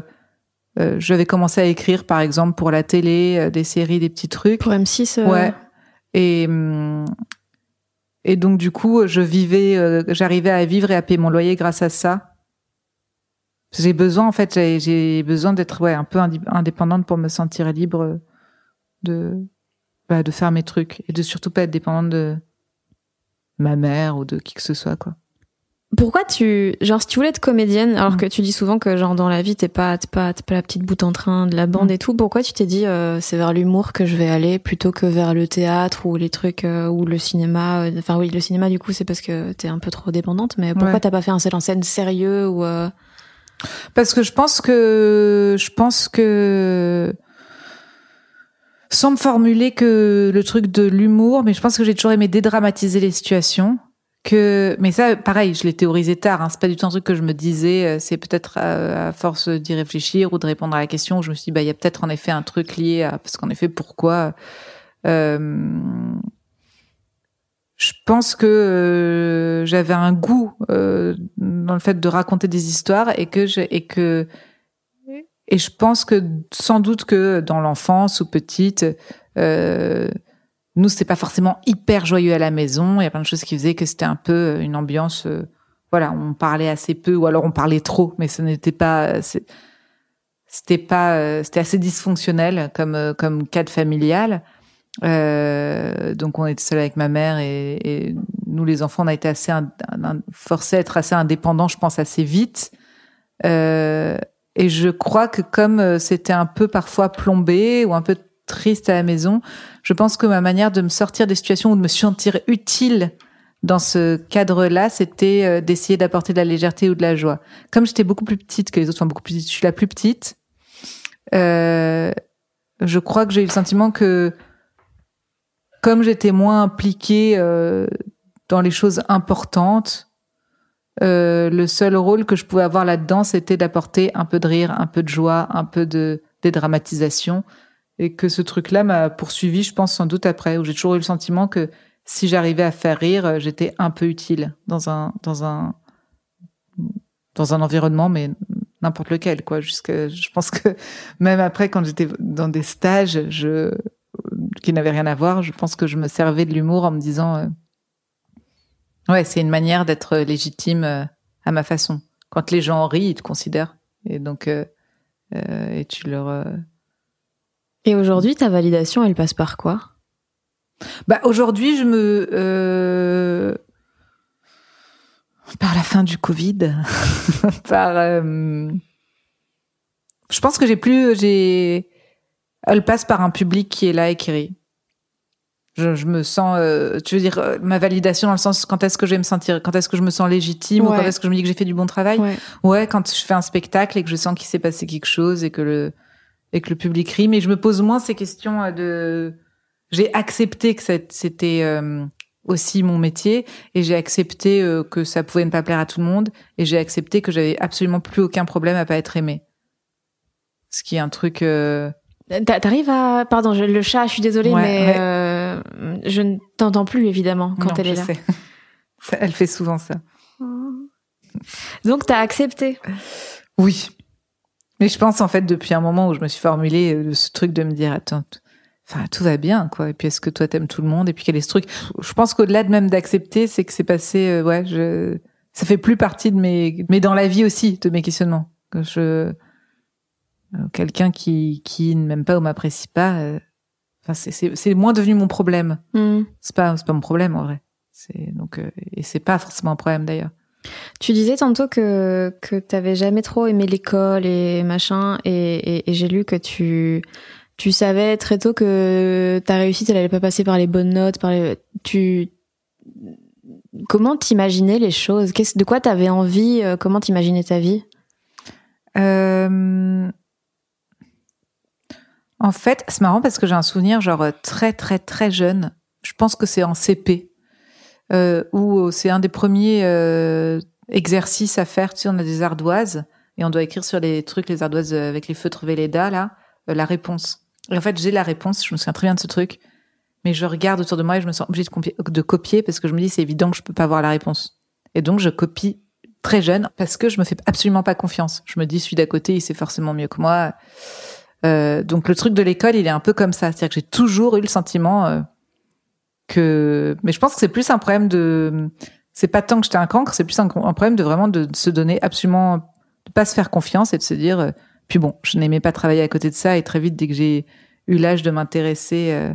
euh, j'avais commencé à écrire par exemple pour la télé, euh, des séries, des petits trucs. Pour M6 euh, Ouais. Et hum, et donc du coup, je vivais, euh, j'arrivais à vivre et à payer mon loyer grâce à ça. J'ai besoin en fait, j'ai- besoin d'être ouais un peu indépendante pour me sentir libre de bah, de faire mes trucs et de surtout pas être dépendante de ma mère ou de qui que ce soit quoi. Pourquoi tu genre si tu voulais être comédienne alors Mm. que tu dis souvent que genre dans la vie t'es pas t'es pas t'es pas la petite bout en train de la bande Mm. et tout pourquoi tu t'es dit euh, c'est vers l'humour que je vais aller plutôt que vers le théâtre ou les trucs euh, ou le cinéma euh, enfin oui le cinéma du coup c'est parce que t'es un peu trop dépendante mais pourquoi Ouais. t'as pas fait un seul en scène sérieux ou euh, Parce que je pense que je pense que sans me formuler que le truc de l'humour, mais je pense que j'ai toujours aimé dédramatiser les situations. Que mais ça, pareil, je l'ai théorisé tard. Hein, c'est pas du tout un truc que je me disais. euh, C'est peut-être à, à force d'y réfléchir ou de répondre à la question, je me suis dit bah il y a peut-être en effet un truc lié à parce qu'en effet pourquoi. Euh, je pense que euh, j'avais un goût euh, dans le fait de raconter des histoires et que je, et que et je pense que sans doute que dans l'enfance ou petite euh, nous c'était pas forcément hyper joyeux à la maison. Il y a plein de choses qui faisaient que c'était un peu une ambiance euh, voilà on parlait assez peu ou alors on parlait trop mais ce n'était pas c'est- c'était pas euh, c'était assez dysfonctionnel comme euh, comme cadre familial. Euh, donc on était seul avec ma mère et, et nous les enfants on a été assez ind- forcés à être assez indépendants je pense assez vite. Euh, et je crois que comme euh, c'était un peu parfois plombé ou un peu triste à la maison je pense que ma manière de me sortir des situations ou de me sentir utile dans ce cadre-là, c'était euh, d'essayer d'apporter de la légèreté ou de la joie. Comme j'étais beaucoup plus petite que les autres, enfin beaucoup plus je suis la plus petite. Euh, je crois que j'ai eu le sentiment que comme j'étais moins impliquée euh, dans les choses importantes, le seul rôle que je pouvais avoir là-dedans, c'était d'apporter un peu de rire, un peu de joie, un peu de dédramatisation, et que ce truc-là m'a poursuivi, je pense sans doute après, où j'ai toujours eu le sentiment que si j'arrivais à faire rire, j'étais un peu utile dans un dans un dans un environnement, mais n'importe lequel, quoi. Jusque, je pense que même après, quand j'étais dans des stages, je qui n'avaient rien à voir, je pense que je me servais de l'humour en me disant, euh, ouais, c'est une manière d'être légitime euh, à ma façon. Quand les gens rient, ils te considèrent, et donc euh, euh et tu leur. Et aujourd'hui, ta validation, elle passe par quoi? Bah aujourd'hui, je me euh, par la fin du Covid, par euh, je pense que j'ai plus j'ai elle passe par un public qui est là et qui rit. Je, je me sens euh, tu veux dire euh, ma validation dans le sens quand est-ce que je vais me sentir quand est-ce que je me sens légitime ou quand est-ce que je me dis que j'ai fait du bon travail? Ouais. Ouais, quand je fais un spectacle et que je sens qu'il s'est passé quelque chose et que le et que le public rit, mais je me pose moins ces questions euh, de. J'ai accepté que c'était euh, aussi mon métier et j'ai accepté euh, que ça pouvait ne pas plaire à tout le monde et j'ai accepté que j'avais absolument plus aucun problème à pas être aimé. Ce qui est un truc. euh, T'a- T'arrives à... Pardon, je- le chat, je suis désolée, Ouais, mais ouais. je ne t'entends plus, évidemment, quand non, elle est là. sais. Elle fait souvent ça. Donc, t'as accepté. Oui. Mais je pense en fait depuis un moment où je me suis formulé euh, ce truc de me dire attends, enfin tout va bien quoi. Et puis est-ce que toi t'aimes tout le monde? Et puis quel est ce truc? Je pense qu'au-delà de même d'accepter, c'est que c'est passé. euh, ouais, je ça fait plus partie de mes mais dans la vie aussi de mes questionnements. Que je euh, quelqu'un qui qui ne m'aime pas ou m'apprécie pas. euh, Enfin c'est moins devenu mon problème. Hmm. C'est pas c'est pas mon problème en vrai. C'est donc euh, et c'est pas forcément un problème d'ailleurs. Tu disais tantôt que, que t'avais jamais trop aimé l'école et machin, et, et, et j'ai lu que tu, tu savais très tôt que ta réussite, elle allait pas passer par les bonnes notes, par les, tu, comment t'imaginais les choses? Qu'est-ce, de quoi t'avais envie? euh, Comment t'imaginais ta vie? Euh, En fait, c'est marrant parce que j'ai un souvenir genre euh, très très très jeune. Je pense que c'est en CP où c'est un des premiers euh, exercices à faire. Tu sais, on a des ardoises et on doit écrire sur les trucs, les ardoises euh, avec les feutres Velleda là, euh, la réponse. Et en fait, j'ai la réponse. Je me souviens très bien de ce truc, mais je regarde autour de moi et je me sens obligée de, copier- de copier parce que je me dis c'est évident que je peux pas avoir la réponse. Et donc je copie très jeune parce que je me fais absolument pas confiance. Je me dis celui d'à côté, il sait forcément mieux que moi. Euh, donc le truc de l'école, il est un peu comme ça, c'est-à-dire que j'ai toujours eu le sentiment euh, que, mais je pense que c'est plus un problème de, c'est pas tant que j'étais un cancre, c'est plus un, problème de vraiment de se donner absolument, de pas se faire confiance et de se dire, euh, puis bon, je n'aimais pas travailler à côté de ça et très vite dès que j'ai eu l'âge de m'intéresser euh,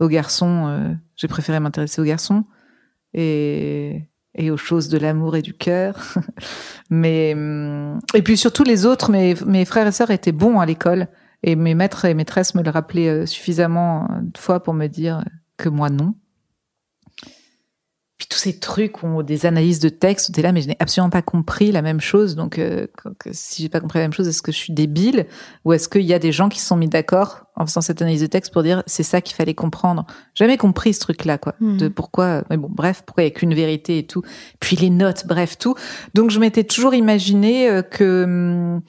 aux garçons, euh, j'ai préféré m'intéresser aux garçons et aux choses de l'amour et du cœur. mais hum, et puis surtout les autres, mes mes frères et sœurs étaient bons à l'école et mes maîtres et maîtresses me le rappelaient suffisamment de fois pour me dire que moi non. Puis tous ces trucs ont des analyses de texte, où t'es là, mais je n'ai absolument pas compris la même chose. Donc, euh, si j'ai pas compris la même chose, est-ce que je suis débile ou est-ce qu'il y a des gens qui se sont mis d'accord en faisant cette analyse de texte pour dire c'est ça qu'il fallait comprendre? Jamais compris ce truc-là, quoi. Mhm. De pourquoi, mais bon, bref, pourquoi il y a qu'une vérité et tout. Puis les notes, bref, tout. Donc, je m'étais toujours imaginé euh, que hum,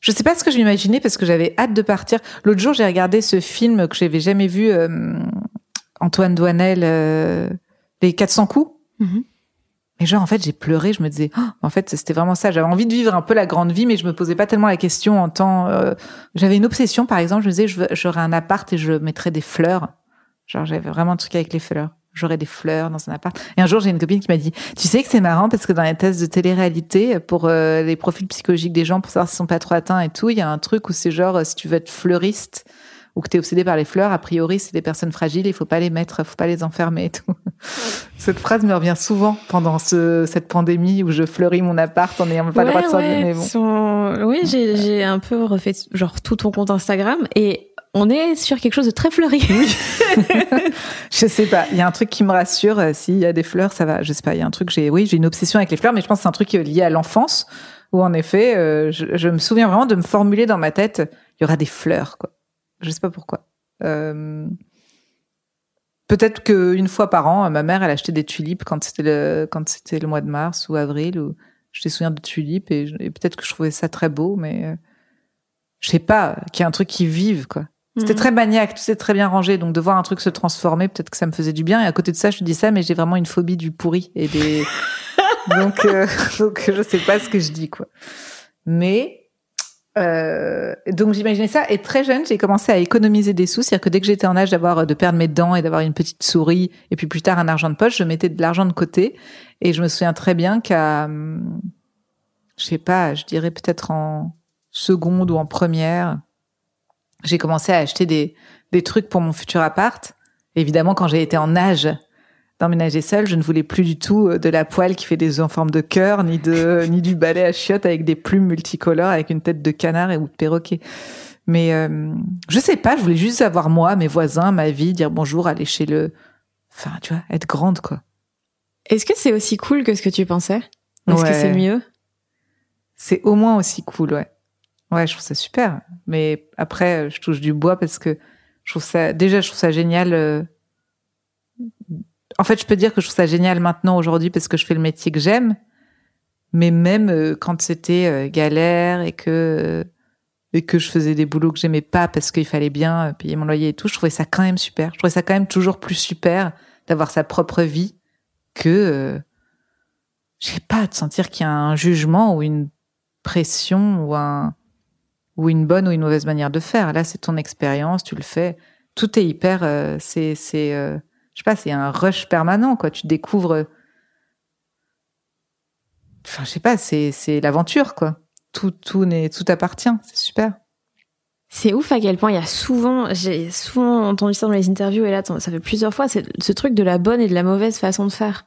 je sais pas ce que je m'imaginais parce que j'avais hâte de partir. L'autre jour, j'ai regardé ce film que j'avais jamais vu, euh, Antoine Douanel, euh, Les 400 coups. Mhm. Et genre, en fait, j'ai pleuré. Je me disais, Oh, en fait, c'était vraiment ça. J'avais envie de vivre un peu la grande vie, mais je me posais pas tellement la question en temps. euh, J'avais une obsession, par exemple. Je me disais, j'aurais un appart et je mettrais des fleurs. Genre, j'avais vraiment un truc avec les fleurs. J'aurais des fleurs dans un appart. Et un jour, j'ai une copine qui m'a dit, tu sais que c'est marrant parce que dans les tests de télé-réalité, pour euh, les profils psychologiques des gens, pour savoir s'ils sont pas trop atteints et tout, il y a un truc où c'est genre, euh, si tu veux être fleuriste ou que tu es obsédé par les fleurs, a priori, c'est des personnes fragiles, il faut pas les mettre, faut pas les enfermer et tout. Cette phrase me revient souvent pendant ce, cette pandémie où je fleuris mon appart en n'ayant pas le droit de sortir. ouais, Mais bon. son- Oui, j'ai j'ai un peu refait genre tout ton compte Instagram et on est sur quelque chose de très fleuri. je sais pas. Il y a un truc qui me rassure. euh, S'il y a des fleurs, ça va. Je sais pas. Il y a un truc. J'ai, oui, j'ai une obsession avec les fleurs, mais je pense que c'est un truc euh, lié à l'enfance, où en effet, euh, je, je me souviens vraiment de me formuler dans ma tête, il y aura des fleurs, quoi. Je sais pas pourquoi. Euh, Peut-être qu'une fois par an, ma mère, elle achetait des tulipes quand c'était le quand c'était le mois de mars ou avril, où je me souviens de tulipes et, et peut-être que je trouvais ça très beau, mais euh, je sais pas, qu'il y a un truc qui vive, quoi. C'était Mhm. très maniaque, tout s'est très bien rangé, donc de voir un truc se transformer, peut-être que ça me faisait du bien. Et à côté de ça, je te dis ça, mais j'ai vraiment une phobie du pourri et des. donc, euh, donc je sais pas ce que je dis quoi. Mais euh, donc j'imaginais ça. Et très jeune, j'ai commencé à économiser des sous, c'est-à-dire que dès que j'étais en âge d'avoir de perdre mes dents et d'avoir une petite souris, et puis plus tard un argent de poche, je mettais de l'argent de côté. Et je me souviens très bien qu'à, je sais pas, je dirais peut-être en seconde ou en première, j'ai commencé à acheter des, des trucs pour mon futur appart. Évidemment, quand j'ai été en âge d'emménager seule, je ne voulais plus du tout euh, de la poêle qui fait des œufs en forme de cœur, ni de ni du balai à chiottes avec des plumes multicolores, avec une tête de canard et ou de perroquet. Mais euh, je sais pas, je voulais juste avoir moi, mes voisins, ma vie, dire bonjour, aller chez le, enfin, tu vois, être grande quoi. Est-ce que c'est aussi cool que ce que tu pensais? Est-ce que c'est mieux? C'est au moins aussi cool, ouais. Ouais, je trouve ça super. Mais après, je touche du bois parce que je trouve ça, déjà, je trouve ça génial. euh, En fait, je peux dire que je trouve ça génial maintenant, aujourd'hui, parce que je fais le métier que j'aime. Mais même euh, quand c'était euh, galère et que, euh, et que je faisais des boulots que j'aimais pas parce qu'il fallait bien payer mon loyer et tout, je trouvais ça quand même super. Je trouvais ça quand même toujours plus super d'avoir sa propre vie que, je sais pas, de sentir qu'il y a un jugement ou une pression ou un ou une bonne ou une mauvaise manière de faire. Là, c'est ton expérience, tu le fais. Tout est hyper. c'est je sais pas, c'est un rush permanent quoi. Tu découvres. Enfin, je sais pas, c'est l'aventure quoi. Tout tout n'est tout appartient. C'est super. C'est ouf à quel point il y a souvent, j'ai souvent entendu ça dans les interviews et là, ça fait plusieurs fois, c'est ce truc de la bonne et de la mauvaise façon de faire.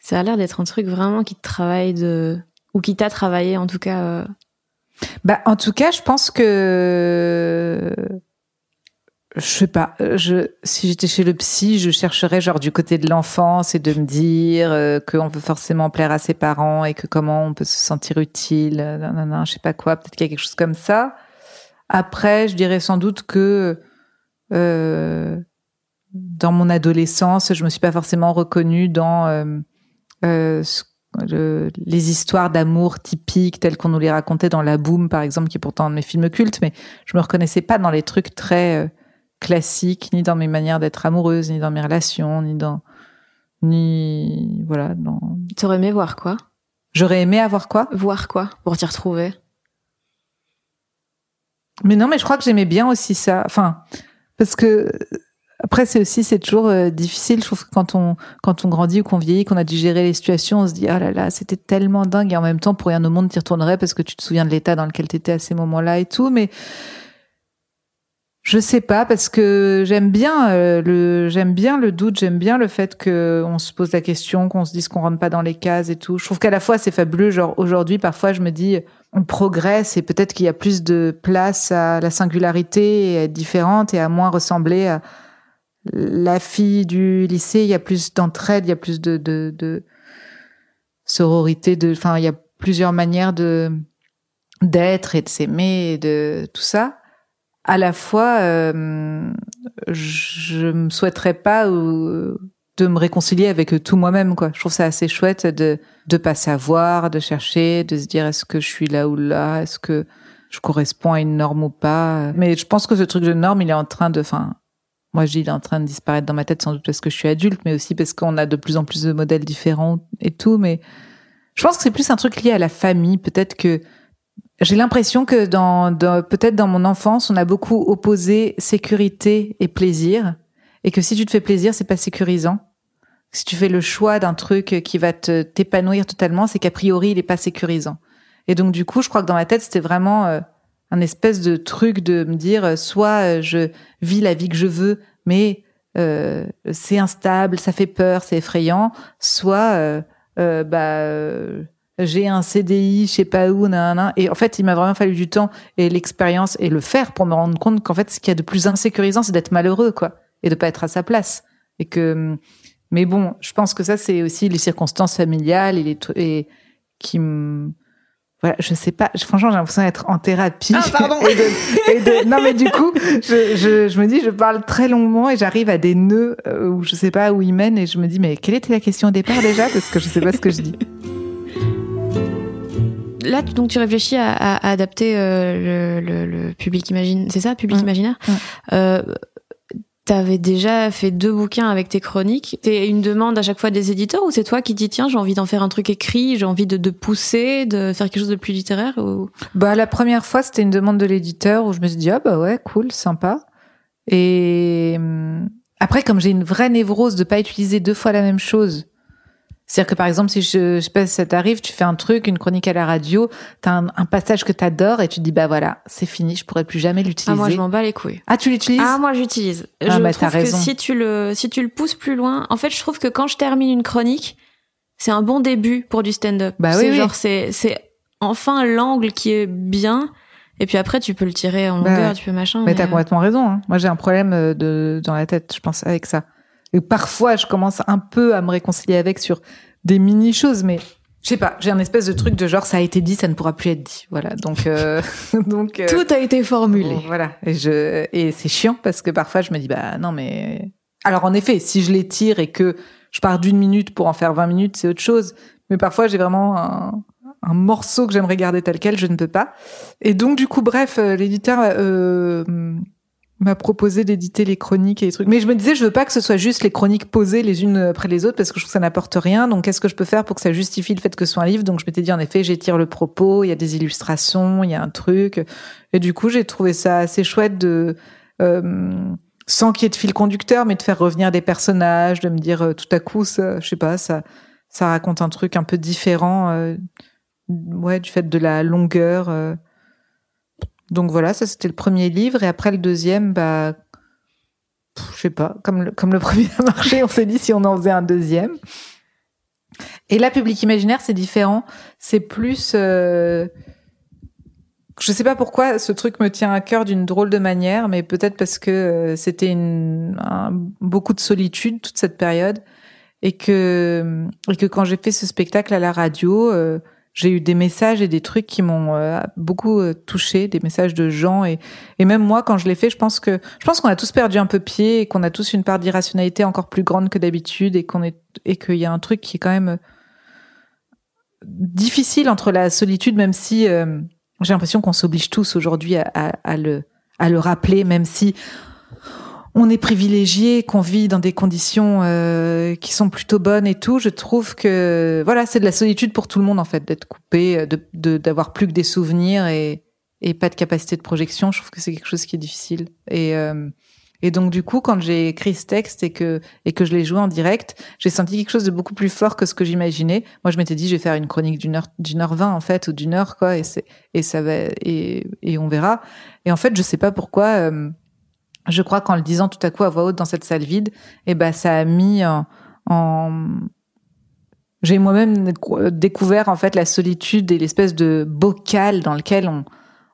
Ça a l'air d'être un truc vraiment qui te travaille de, ou qui t'a travaillé en tout cas. euh. Bah, en tout cas, je pense que je sais pas. euh, Je si j'étais chez le psy, je chercherais genre du côté de l'enfance et de me dire euh, qu'on veut forcément plaire à ses parents et que comment on peut se sentir utile. euh, Non, non, je sais pas quoi. Peut-être qu'il y a quelque chose comme ça. Après, je dirais sans doute que euh, dans mon adolescence, je me suis pas forcément reconnue dans euh, euh, les histoires d'amour typiques telles qu'on nous les racontait dans La Boom, par exemple, qui est pourtant un de mes films cultes, mais je me reconnaissais pas dans les trucs très classiques, ni dans mes manières d'être amoureuse, ni dans mes relations, ni dans ni voilà. Dans... T'aurais aimé voir quoi? J'aurais aimé avoir quoi? Voir quoi? Pour t'y retrouver? Mais non, mais je crois que j'aimais bien aussi ça. Enfin, parce que après, c'est aussi, c'est toujours euh, difficile. Je trouve que quand on, quand on grandit ou qu'on vieillit, qu'on a digéré les situations, on se dit, oh là là, c'était tellement dingue. Et en même temps, pour rien au monde, t'y retournerais parce que tu te souviens de l'état dans lequel t'étais à ces moments-là et tout. Mais je sais pas, parce que j'aime bien euh, le, j'aime bien le doute, j'aime bien le fait que on se pose la question, qu'on se dise qu'on rentre pas dans les cases et tout. Je trouve qu'à la fois c'est fabuleux. Genre aujourd'hui, parfois, je me dis, on progresse et peut-être qu'il y a plus de place à la singularité et à être différente et à moins ressembler à la fille du lycée. Il y a plus d'entraide, il y a plus de, de, de sororité, de, enfin, il y a plusieurs manières de d'être et de s'aimer et de tout ça. À la fois, euh, je me souhaiterais pas euh, de me réconcilier avec tout moi-même quoi. Je trouve ça assez chouette de de pas savoir, de chercher, de se dire est-ce que je suis là ou là, est-ce que je corresponds à une norme ou pas? Mais je pense que ce truc de norme, il est en train de enfin moi je dis il est en train de disparaître dans ma tête sans doute parce que je suis adulte mais aussi parce qu'on a de plus en plus de modèles différents et tout mais je pense que c'est plus un truc lié à la famille, peut-être que j'ai l'impression que dans, dans peut-être dans mon enfance, on a beaucoup opposé sécurité et plaisir, et que si tu te fais plaisir, c'est pas sécurisant. Si tu fais le choix d'un truc qui va te t'épanouir totalement, c'est qu'a priori il est pas sécurisant. Et donc du coup, je crois que dans ma tête, c'était vraiment euh, un espèce de truc de me dire euh, soit euh, je vis la vie que je veux, mais euh, c'est instable, ça fait peur, c'est effrayant, soit bah j'ai un CDI, je sais pas où, nan, Et en fait, il m'a vraiment fallu du temps et l'expérience et le faire pour me rendre compte qu'en fait, ce qu'il y a de plus insécurisant, c'est d'être malheureux, quoi, et de pas être à sa place. Et que, mais bon, je pense que ça, c'est aussi les circonstances familiales et les et qui me voilà, je sais pas. Franchement, j'ai l'impression d'être en thérapie. Ah, pardon. et de, non, mais du coup, je, je, je, me dis, je parle très longuement et j'arrive à des nœuds euh, où je sais pas où ils mènent et je me dis, mais quelle était la question au départ déjà? Parce que je sais pas ce que je dis. Là, donc tu réfléchis à, à, adapter euh, le, le, le, public imagine, c'est ça, public mmh. imaginaire. Mmh. Euh, T'avais déjà fait deux bouquins avec tes chroniques. C'est une demande à chaque fois des éditeurs ou c'est toi qui dis tiens j'ai envie d'en faire un truc écrit, j'ai envie de, de, pousser, de faire quelque chose de plus littéraire ou... Bah la première fois c'était une demande de l'éditeur où je me suis dit ah bah ouais cool sympa et hum, après comme j'ai une vraie névrose de pas utiliser deux fois la même chose c'est-à-dire que par exemple, si je, je sais pas si ça t'arrive, tu fais un truc, une chronique à la radio, t'as un, un passage que t'adores et tu te dis bah voilà, c'est fini, je pourrais plus jamais l'utiliser. Ah moi je m'en bats les couilles. Ah tu l'utilises? Ah moi j'utilise. Ah, je bah, trouve que si tu le si tu le pousses plus loin, en fait je trouve que quand je termine une chronique, c'est un bon début pour du stand-up. Bah oui, genre c'est c'est enfin l'angle qui est bien. Et puis après, tu peux le tirer en bah longueur, tu peux machin. Mais, mais t'as complètement raison. Hein. Moi, j'ai un problème euh, de dans la tête, je pense, avec ça. Et parfois, je commence un peu à me réconcilier avec sur des mini choses, mais je sais pas, j'ai un espèce de truc de genre ça a été dit, ça ne pourra plus être dit. Voilà, donc euh, donc euh, tout a été formulé. voilà, et je et c'est chiant parce que parfois je me dis bah non mais alors en effet, si je les tire et que je pars d'une minute pour en faire 20 minutes, c'est autre chose. Mais parfois j'ai vraiment un, un morceau que j'aimerais garder tel quel, je ne peux pas. Et donc du coup, bref, euh, l'éditeur euh, m'a proposé d'éditer les chroniques et les trucs. Mais je me disais, je veux pas que ce soit juste les chroniques posées les unes après les autres parce que je trouve que ça n'apporte rien. Donc, qu'est-ce que je peux faire pour que ça justifie le fait que ce soit un livre? Donc, je m'étais dit, en effet, j'étire le propos, il y a des illustrations, il y a un truc. Et du coup, j'ai trouvé ça assez chouette de, euh, sans qu'il y ait de fil conducteur, mais de faire revenir des personnages, de me dire euh, tout à coup, ça, je sais pas, ça, ça raconte un truc un peu différent, euh, ouais, du fait de la longueur. Donc voilà, ça c'était le premier livre. Et après le deuxième, bah, je sais pas, comme le, comme le premier a marché, on s'est dit si on en faisait un deuxième. Et là, Public Imaginaire, c'est différent. C'est plus... Euh... Je sais pas pourquoi ce truc me tient à cœur d'une drôle de manière, mais peut-être parce que euh, c'était une, beaucoup de solitude toute cette période et que, et que quand j'ai fait ce spectacle à la radio, euh, j'ai eu des messages et des trucs qui m'ont euh, beaucoup euh, touché, des messages de gens et, et même moi quand je l'ai fait, je pense que je pense qu'on a tous perdu un peu pied et qu'on a tous une part d'irrationalité encore plus grande que d'habitude et qu'on est et qu'il y a un truc qui est quand même euh, difficile entre la solitude, même si j'ai l'impression qu'on s'oblige tous aujourd'hui à, à, à, le à le rappeler, même si on est privilégié, qu'on vit dans des conditions euh, qui sont plutôt bonnes et tout, je trouve que voilà, c'est de la solitude pour tout le monde en fait, d'être coupé, de d'avoir plus que des souvenirs et et pas de capacité de projection. Je trouve que c'est quelque chose qui est difficile. Et euh, et donc du coup, quand j'ai écrit ce texte et que et que je l'ai joué en direct, j'ai senti quelque chose de beaucoup plus fort que ce que j'imaginais. Moi, je m'étais dit, je vais faire une chronique d'une heure d'une heure vingt en fait ou d'une heure quoi, et c'est et ça va et et on verra. Et en fait, je sais pas pourquoi. Euh, je crois qu'en le disant tout à coup à voix haute dans cette salle vide, eh ben ça a mis en, en... j'ai moi-même découvert en fait la solitude et l'espèce de bocal dans lequel on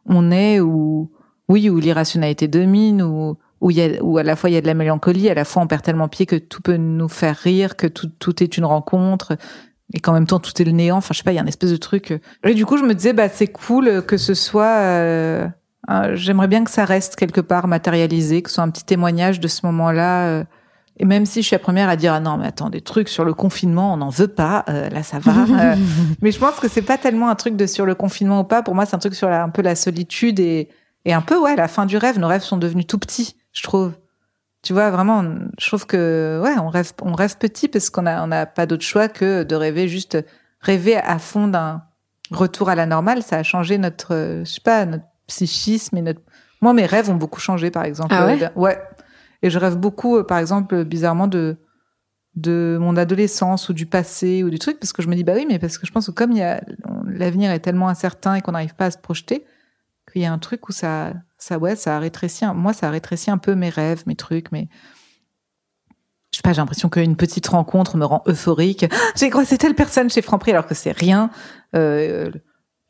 on est où oui où l'irrationalité domine où où y a où à la fois il y a de la mélancolie, à la fois on perd tellement pied que tout peut nous faire rire, que tout tout est une rencontre et qu'en même temps tout est le néant. Enfin je sais pas, il y a une espèce de truc. Et du coup je me disais bah c'est cool que ce soit euh, euh, j'aimerais bien que ça reste quelque part matérialisé, que ce soit un petit témoignage de ce moment-là. Euh, et même si je suis la première à dire ah non mais attends des trucs sur le confinement on n'en veut pas euh, là ça va mais je pense que c'est pas tellement un truc de sur le confinement ou pas. Pour moi c'est un truc sur un peu la solitude et et un peu ouais la fin du rêve. Nos rêves sont devenus tout petits je trouve. Tu vois vraiment je trouve que ouais on rêve on rêve petit parce qu'on a on n'a pas d'autre choix que de rêver juste rêver à fond d'un retour à la normale. Ça a changé notre je sais pas notre psychisme et notre... Moi, mes rêves ont beaucoup changé, par exemple. Ah ouais, ouais. Et je rêve beaucoup, euh, par exemple, bizarrement, de de mon adolescence ou du passé ou du truc, parce que je me dis, bah oui, mais parce que je pense que comme l'avenir est tellement incertain et qu'on n'arrive pas à se projeter, qu'il y a un truc où ça, ça, ouais, ça a rétréci, moi, ça a rétréci un peu mes rêves, mes trucs, mais je sais pas, j'ai l'impression qu'une petite rencontre me rend euphorique. J'ai croisé telle personne chez Franprix alors que c'est rien. Euh,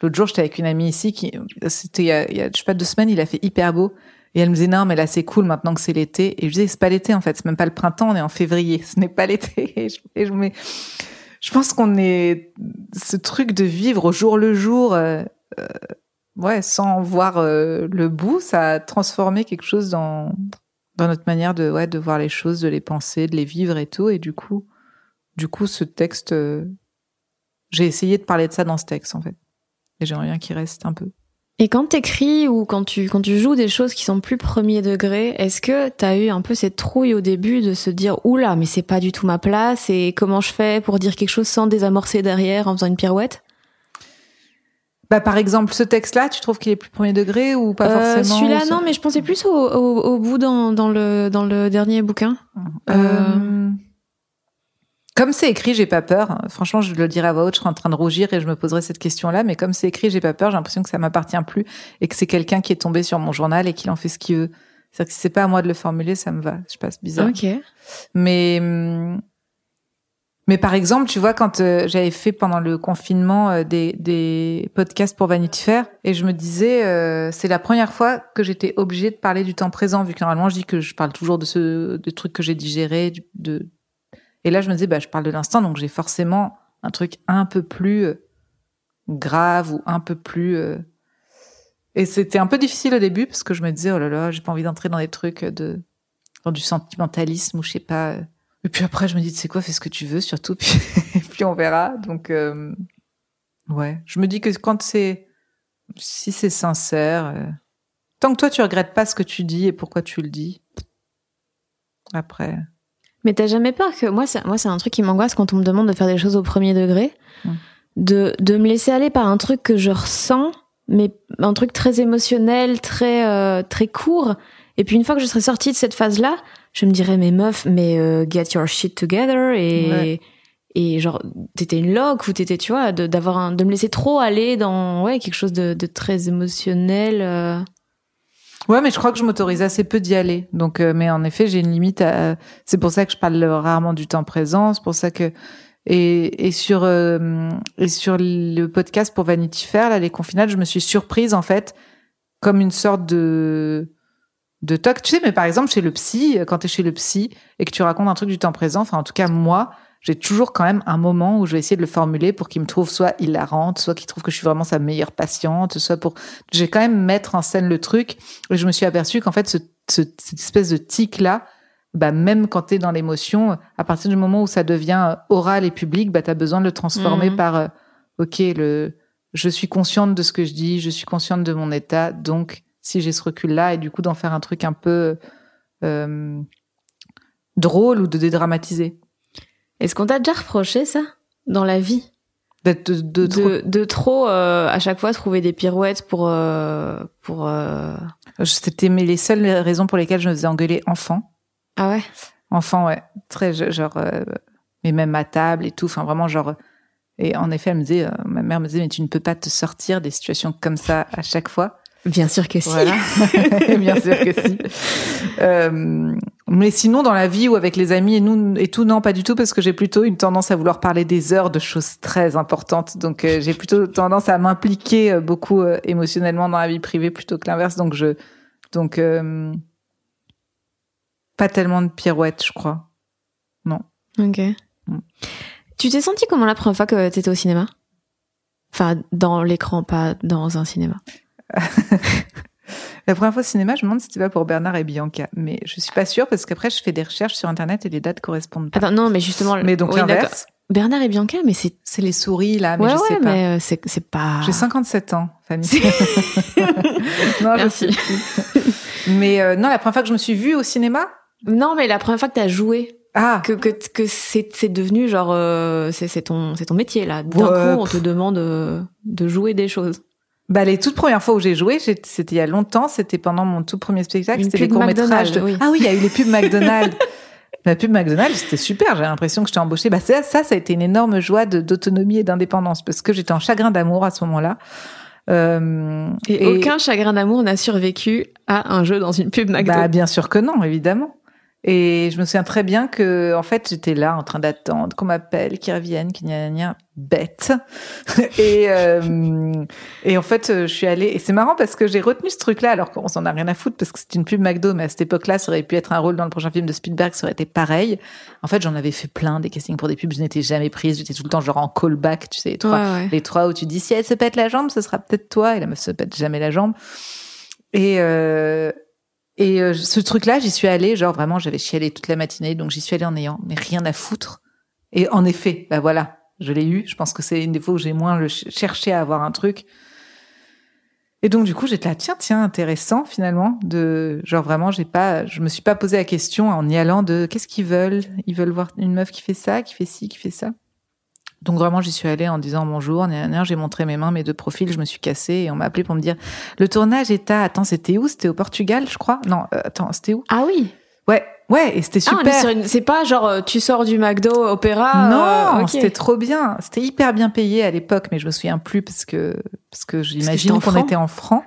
L'autre jour, j'étais avec une amie ici qui, c'était il y a, je sais pas, deux semaines, il a fait hyper beau. Et elle me disait, non, mais là, c'est cool maintenant que c'est l'été. Et je disais, c'est pas l'été, en fait. C'est même pas le printemps, on est en février. Ce n'est pas l'été. Et je, et je, mais, je pense qu'on est, ce truc de vivre au jour le jour, euh, euh, ouais, sans voir euh, le bout, ça a transformé quelque chose dans, dans notre manière de, ouais, de voir les choses, de les penser, de les vivre et tout. Et du coup, du coup, ce texte, euh, j'ai essayé de parler de ça dans ce texte, en fait. Et j'aimerais bien qu'il reste un peu. Et quand t'écris ou quand tu, quand tu joues des choses qui sont plus premier degré, est-ce que t'as eu un peu cette trouille au début de se dire, oula, mais c'est pas du tout ma place et comment je fais pour dire quelque chose sans désamorcer derrière en faisant une pirouette? Bah, par exemple, ce texte-là, tu trouves qu'il est plus premier degré ou pas Euh, forcément Celui-là, non, mais je pensais plus au, au, au bout dans, dans, le, dans le dernier bouquin. Euh, Comme c'est écrit, j'ai pas peur. Franchement, je le dirais à voix haute, je serais en train de rougir et je me poserais cette question-là. Mais comme c'est écrit, j'ai pas peur. J'ai l'impression que ça m'appartient plus et que c'est quelqu'un qui est tombé sur mon journal et qu'il en fait ce qu'il veut. C'est-à-dire que si c'est pas à moi de le formuler, ça me va. Je passe bizarre. Ok. Mais mais par exemple, tu vois, quand euh, j'avais fait pendant le confinement euh, des, des podcasts pour Vanity Fair, et je me disais, euh, c'est la première fois que j'étais obligée de parler du temps présent, vu que normalement je dis que je parle toujours de ce de trucs que j'ai digérés, du- de et là je me disais, bah je parle de l'instant, donc j'ai forcément un truc un peu plus euh, grave ou un peu plus euh, et c'était un peu difficile au début parce que je me disais, oh là là, j'ai pas envie d'entrer dans des trucs de dans du sentimentalisme ou je sais pas. euh. Et puis après, je me dis, tu sais quoi, fais ce que tu veux surtout, puis, puis on verra. Donc, euh, ouais, je me dis que quand c'est, si c'est sincère, tant que toi tu regrettes pas ce que tu dis et pourquoi tu le dis, après. Mais t'as jamais peur que moi, c'est moi, c'est un truc qui m'angoisse quand on me demande de faire des choses au premier degré, Mm. de de me laisser aller par un truc que je ressens, mais un truc très émotionnel, très euh, très court. Et puis une fois que je serai sortie de cette phase-là, je me dirais mais meuf, mais euh, get your shit together et Ouais. et genre t'étais une loque ou t'étais tu vois de d'avoir un de me laisser trop aller dans ouais quelque chose de de très émotionnel. euh. Ouais, mais je crois que je m'autorise assez peu d'y aller. Donc, euh, mais en effet, j'ai une limite. À... C'est pour ça que je parle rarement du temps présent. C'est pour ça que et, et sur euh, et sur le podcast pour Vanity Fair, là, les confinades, je me suis surprise en fait comme une sorte de de toc. Tu sais, mais par exemple chez le psy, quand t'es chez le psy et que tu racontes un truc du temps présent, enfin en tout cas moi, j'ai toujours quand même un moment où je vais essayer de le formuler pour qu'il me trouve soit hilarante, soit qu'il trouve que je suis vraiment sa meilleure patiente, soit pour j'ai quand même mettre en scène le truc. Et je me suis aperçue qu'en fait, ce, ce- cette espèce de tic-là, bah, même quand tu es dans l'émotion, à partir du moment où ça devient euh, oral et public, bah, tu as besoin de le transformer Mhm. par euh, OK, le, je suis consciente de ce que je dis, je suis consciente de mon état, donc si j'ai ce recul-là, et du coup d'en faire un truc un peu euh, drôle ou de dédramatiser. Est-ce qu'on t'a déjà reproché ça dans la vie? D'être de, de, trop- de, de trop euh, à chaque fois trouver des pirouettes pour euh, pour euh, C'était mais les seules raisons pour lesquelles je me faisais engueuler enfant. ah ouais? Enfant, ouais. Très, genre, mais même à table et tout. Enfin, vraiment, genre. Et en effet, elle me disait, ma mère me disait, mais tu ne peux pas te sortir des situations comme ça à chaque fois. bien sûr que si Voilà. Bien sûr que si. Mais sinon, dans la vie ou avec les amis et nous et tout, non, pas du tout, parce que j'ai plutôt une tendance à vouloir parler des heures de choses très importantes. Donc, euh, j'ai plutôt tendance à m'impliquer euh, beaucoup euh, émotionnellement dans la vie privée plutôt que l'inverse. Donc, je, donc, euh, pas tellement de pirouettes, je crois. ok Mm. tu t'es senti comment la première fois que t'étais au cinéma? Enfin dans l'écran pas dans un cinéma La première fois au cinéma, je me demande si c'était pas pour Bernard et Bianca, mais je suis pas sûre parce qu'après je fais des recherches sur internet et les dates correspondent pas. attends non mais justement mais donc oui, l'inverse, Bernard et Bianca mais c'est c'est les souris là, mais ouais je ouais sais pas. mais euh, c'est c'est pas J'ai 57 ans, Fanny. non, Merci. Mais euh, non, la première fois que je me suis vue au cinéma, non mais la première fois que t'as joué. Ah, que que que c'est c'est devenu genre euh, c'est c'est ton c'est ton métier là. D'un Ouais, coup on te demande de jouer des choses bah les toutes premières fois où j'ai joué, c'était il y a longtemps, c'était pendant mon tout premier spectacle, c'était les pub courts métrages. McDonald's, De... oui. Ah oui, il y a eu les pubs McDonald's. La pub McDonald's, c'était super. J'ai l'impression que j'étais embauchée. Bah ça, ça, ça a été une énorme joie d'autonomie et d'indépendance parce que j'étais en chagrin d'amour à ce moment-là. Euh, Et, aucun chagrin d'amour n'a survécu à un jeu dans une pub McDo. Bah, bien sûr que non, évidemment. Et je me souviens très bien que, en fait, j'étais là en train d'attendre qu'on m'appelle, qu'ils reviennent, qu'ils gna gna bête. et, euh, et en fait, je suis allée, et c'est marrant parce que j'ai retenu ce truc-là, alors qu'on s'en a rien à foutre parce que c'est une pub McDo, mais à cette époque-là, ça aurait pu être un rôle dans le prochain film de Spielberg, ça aurait été pareil. En fait, j'en avais fait plein des castings pour des pubs, je n'étais jamais prise, j'étais tout le temps genre en callback, tu sais, les trois, Ouais, ouais. les trois où tu dis si elle se pète la jambe, ce sera peut-être toi, et la meuf se pète jamais la jambe. Et, euh, et euh, ce truc-là, j'y suis allée, genre vraiment, j'avais chialé toute la matinée, donc j'y suis allée en ayant mais rien à foutre. Et en effet, bah voilà, je l'ai eu. Je pense que c'est une des fois où j'ai moins cherché à avoir un truc. Et donc du coup, j'étais là, tiens, tiens, intéressant finalement. De genre vraiment, j'ai pas, je me suis pas posé la question en y allant de qu'est-ce qu'ils veulent? Ils veulent voir une meuf qui fait ça, qui fait ci, qui fait ça. Donc vraiment, j'y suis allée en disant bonjour. J'ai montré mes mains, mes deux profils. Je me suis cassée et on m'a appelé pour me dire le tournage est à. Attends, c'était où? C'était au Portugal, je crois? Non, euh, attends, c'était où? Ah oui. Ouais, ouais, et c'était Ah, super. une- C'est pas genre euh, tu sors du McDo opéra. non, euh, ok. c'était trop bien. C'était hyper bien payé à l'époque, mais je me souviens plus parce que parce que j'imagine qu'on était en francs.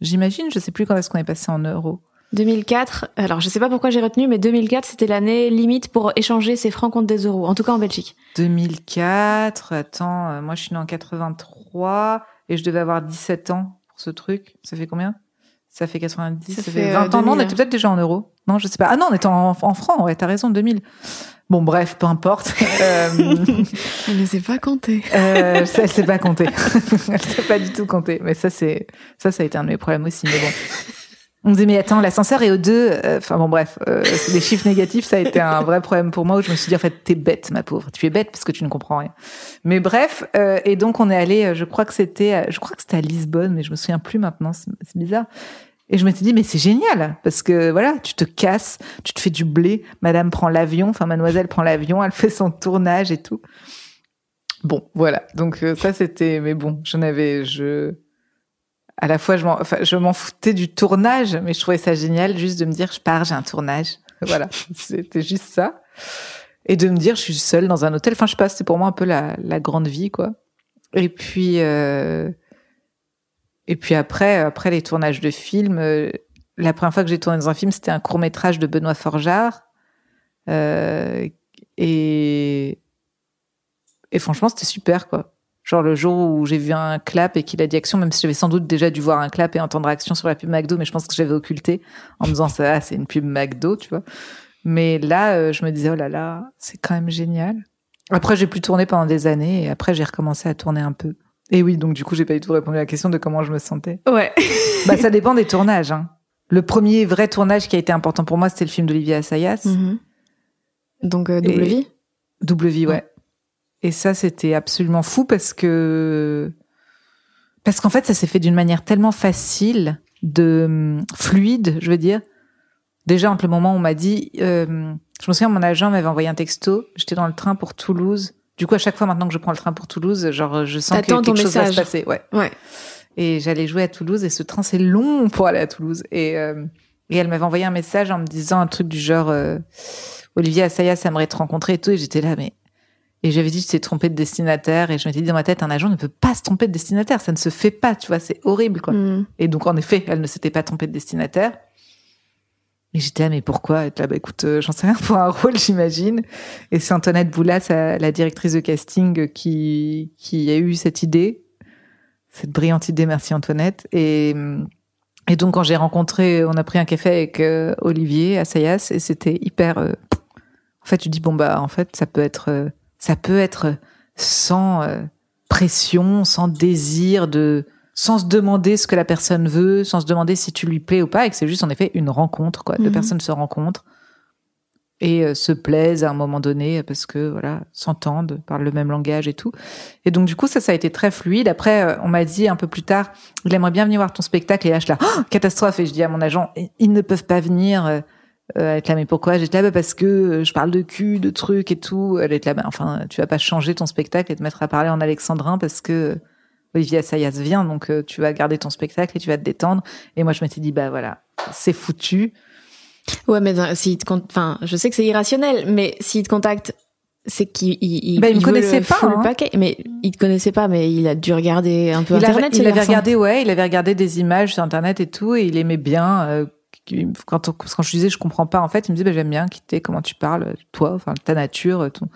J'imagine, je sais plus quand est-ce qu'on est passé en euros. 2004. Alors je sais pas pourquoi j'ai retenu, mais 2004 c'était l'année limite pour échanger ses francs contre des euros. En tout cas en Belgique. 2004. Attends, euh, moi je suis née en 83 et je devais avoir 17 ans pour ce truc. Ça fait combien? Ça fait 90. Ça Ça, fait, fait euh, 20 ans. Non, on 2000. était peut-être déjà en euros. Non, je sais pas. Ah non, on était en, en francs. Ouais, t'as raison, 2000. Bon, bref, peu importe. Euh, Elle ne sait pas compter. Euh, ça, elle sait pas compter. elle sait pas du tout compter. Mais ça, c'est, ça, ça a été un de mes problèmes aussi. Mais bon. On me disait, mais attends, l'ascenseur est au 2. Enfin bon, bref, euh, c'est des chiffres négatifs, ça a été un vrai problème pour moi où je me suis dit, en fait, t'es bête, ma pauvre. Tu es bête parce que tu ne comprends rien. Mais bref, euh, et donc on est allé, euh, je crois que c'était, je crois que c'était à Lisbonne, mais je me souviens plus maintenant, c'est c'est bizarre. Et je m'étais dit, mais c'est génial, parce que voilà, tu te casses, tu te fais du blé, madame prend l'avion, enfin mademoiselle prend l'avion, elle fait son tournage et tout. Bon, voilà. Donc euh, ça c'était, mais bon, j'en avais, je, à la fois je m'en, enfin, foutais du tournage, mais je trouvais ça génial juste de me dire, je pars, j'ai un tournage. Voilà, c'était juste ça. Et de me dire, je suis seule dans un hôtel. Enfin, je sais pas, c'était pour moi un peu la, la grande vie, quoi. Et puis, euh, et puis après, après les tournages de films, euh, la première fois que j'ai tourné dans un film, c'était un court métrage de Benoît Forjard. Euh, et, et franchement, c'était super, quoi. Genre le jour où j'ai vu un clap et qu'il a dit action, même si j'avais sans doute déjà dû voir un clap et entendre action sur la pub McDo, mais je pense que j'avais occulté en me disant ça, ah, c'est une pub McDo, tu vois. Mais là, euh, je me disais, oh là là, c'est quand même génial. Après, j'ai plus tourné pendant des années et après, j'ai recommencé à tourner un peu. Et oui, donc du coup, j'ai pas du tout répondu à la question de comment je me sentais. Ouais. Bah, ça dépend des tournages. Hein. Le premier vrai tournage qui a été important pour moi, c'était le film d'Olivier Assayas, Mhm. Donc euh, double Et- vie. Double Vie, ouais. Ouais. Et ça, c'était absolument fou parce que parce qu'en fait, ça s'est fait d'une manière tellement facile, de hum, fluide, je veux dire. Déjà entre le moment où on m'a dit, euh, je me souviens, mon agent m'avait envoyé un texto. J'étais dans le train pour Toulouse. Du coup, à chaque fois maintenant que je prends le train pour Toulouse, genre je sens que quelque ton chose va se message. passer. Ouais. Ouais. Et j'allais jouer à Toulouse et ce train c'est long pour aller à Toulouse. Et, euh, et elle m'avait envoyé un message en me disant un truc du genre euh, Olivier Assayas aimerait te rencontrer et tout. Et j'étais là, mais. Et j'avais dit, tu t'es trompé de destinataire. Et je m'étais dit dans ma tête, un agent ne peut pas se tromper de destinataire. Ça ne se fait pas, tu vois, c'est horrible, quoi. Mhm. Et donc, en effet, elle ne s'était pas trompée de destinataire. Et j'étais là, mais pourquoi être là, bah écoute, euh, j'en sais rien pour un rôle, j'imagine. Et c'est Antoinette Boulas, la directrice de casting, qui, qui a eu cette idée. Cette brillante idée, merci Antoinette. Et, et donc, quand j'ai rencontré, on a pris un café avec euh, Olivier Assayas, et c'était hyper. euh, en fait, tu dis, bon, bah, en fait, ça peut être, euh, ça peut être sans euh, pression, sans désir de, sans se demander ce que la personne veut, sans se demander si tu lui plais ou pas, et que c'est juste en effet une rencontre, quoi. Deux Mhm. personnes se rencontrent et euh, se plaisent à un moment donné parce que voilà s'entendent, parlent le même langage et tout. Et donc du coup ça ça a été très fluide. Après euh, on m'a dit un peu plus tard, il aimerait bien venir voir ton spectacle et là je suis là Oh, catastrophe et je dis à mon agent ils ne peuvent pas venir. Euh, euh, elle est là, mais pourquoi J'étais là, bah, parce que euh, je parle de cul, de trucs et tout. Elle est là, bah, enfin, tu vas pas changer ton spectacle et te mettre à parler en alexandrin parce que Olivier Assayas vient, donc euh, tu vas garder ton spectacle et tu vas te détendre. Et moi, je m'étais dit, bah voilà, c'est foutu. Ouais, mais euh, s'il te enfin, je sais que c'est irrationnel, mais s'il te contacte, c'est qu'il il, Bah, il me veut connaissait le pas, hein. paquet. Mais il te connaissait pas, mais il a dû regarder un peu Il, internet. il ce avait regardé, ouais, il avait regardé des images sur internet et tout, et il aimait bien euh, quand, quand je disais je comprends pas, en fait, il me disait bah, j'aime bien quitter comment tu parles, toi, enfin ta nature, tout.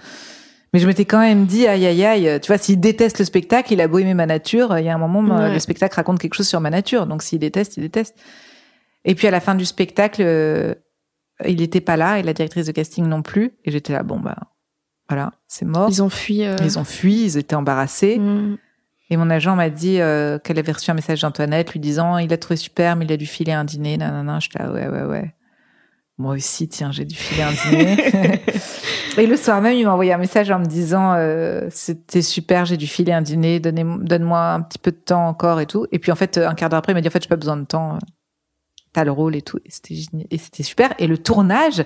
Mais je m'étais quand même dit aïe aïe aïe, tu vois, s'il déteste le spectacle, il a beau aimer ma nature, il y a un moment, le spectacle raconte quelque chose sur ma nature, donc s'il déteste, il déteste. Et puis à la fin du spectacle, euh, il était pas là et la directrice de casting non plus, et j'étais là bon bah voilà, c'est mort. Ils ont fui. Euh. Ils ont fui, ils étaient embarrassés. Mm. Et mon agent m'a dit euh, qu'elle avait reçu un message d'Antoinette lui disant il a trouvé super, mais il a dû filer un dîner. Nanana, je là ouais ouais ouais. Moi aussi, tiens, j'ai dû filer un dîner. et le soir même, il m'a envoyé un message en me disant euh, c'était super, j'ai dû filer un dîner, donne-moi un petit peu de temps encore et tout. Et puis en fait, un quart d'heure après, il m'a dit en fait, j'ai pas besoin de temps, t'as le rôle et tout. Et c'était super. Et le tournage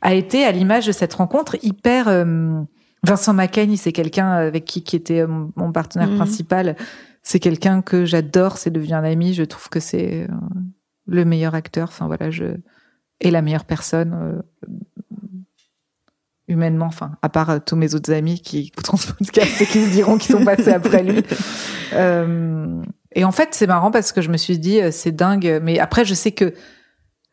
a été à l'image de cette rencontre hyper. Euh, Vincent Macaigne, c'est quelqu'un avec qui qui était euh, mon partenaire mhm. principal. C'est quelqu'un que j'adore, c'est devenu un ami. Je trouve que c'est euh, le meilleur acteur. Enfin voilà, je et la meilleure personne humainement. Enfin, à part tous mes autres amis qui écouteront ce podcast et qui se diront qu'ils sont passés après lui. et en fait, c'est marrant parce que je me suis dit, c'est dingue. Mais après, je sais que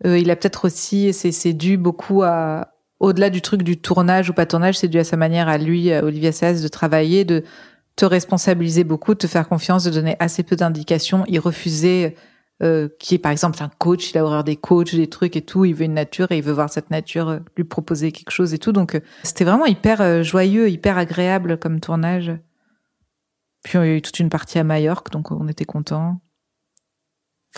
euh, il a peut-être aussi, c'est dû beaucoup à, au-delà du truc du tournage ou pas tournage, c'est dû à sa manière à lui, à Olivier Assayas, de travailler, de te responsabiliser beaucoup, de te faire confiance, de donner assez peu d'indications. Il refusait, euh, qui est par exemple un coach, il a horreur des coachs, des trucs et tout. Il veut une nature et il veut voir cette nature euh, lui proposer quelque chose et tout. Donc c'était vraiment hyper joyeux, hyper agréable comme tournage. Puis y a eu toute une partie à Majorque, donc on était contents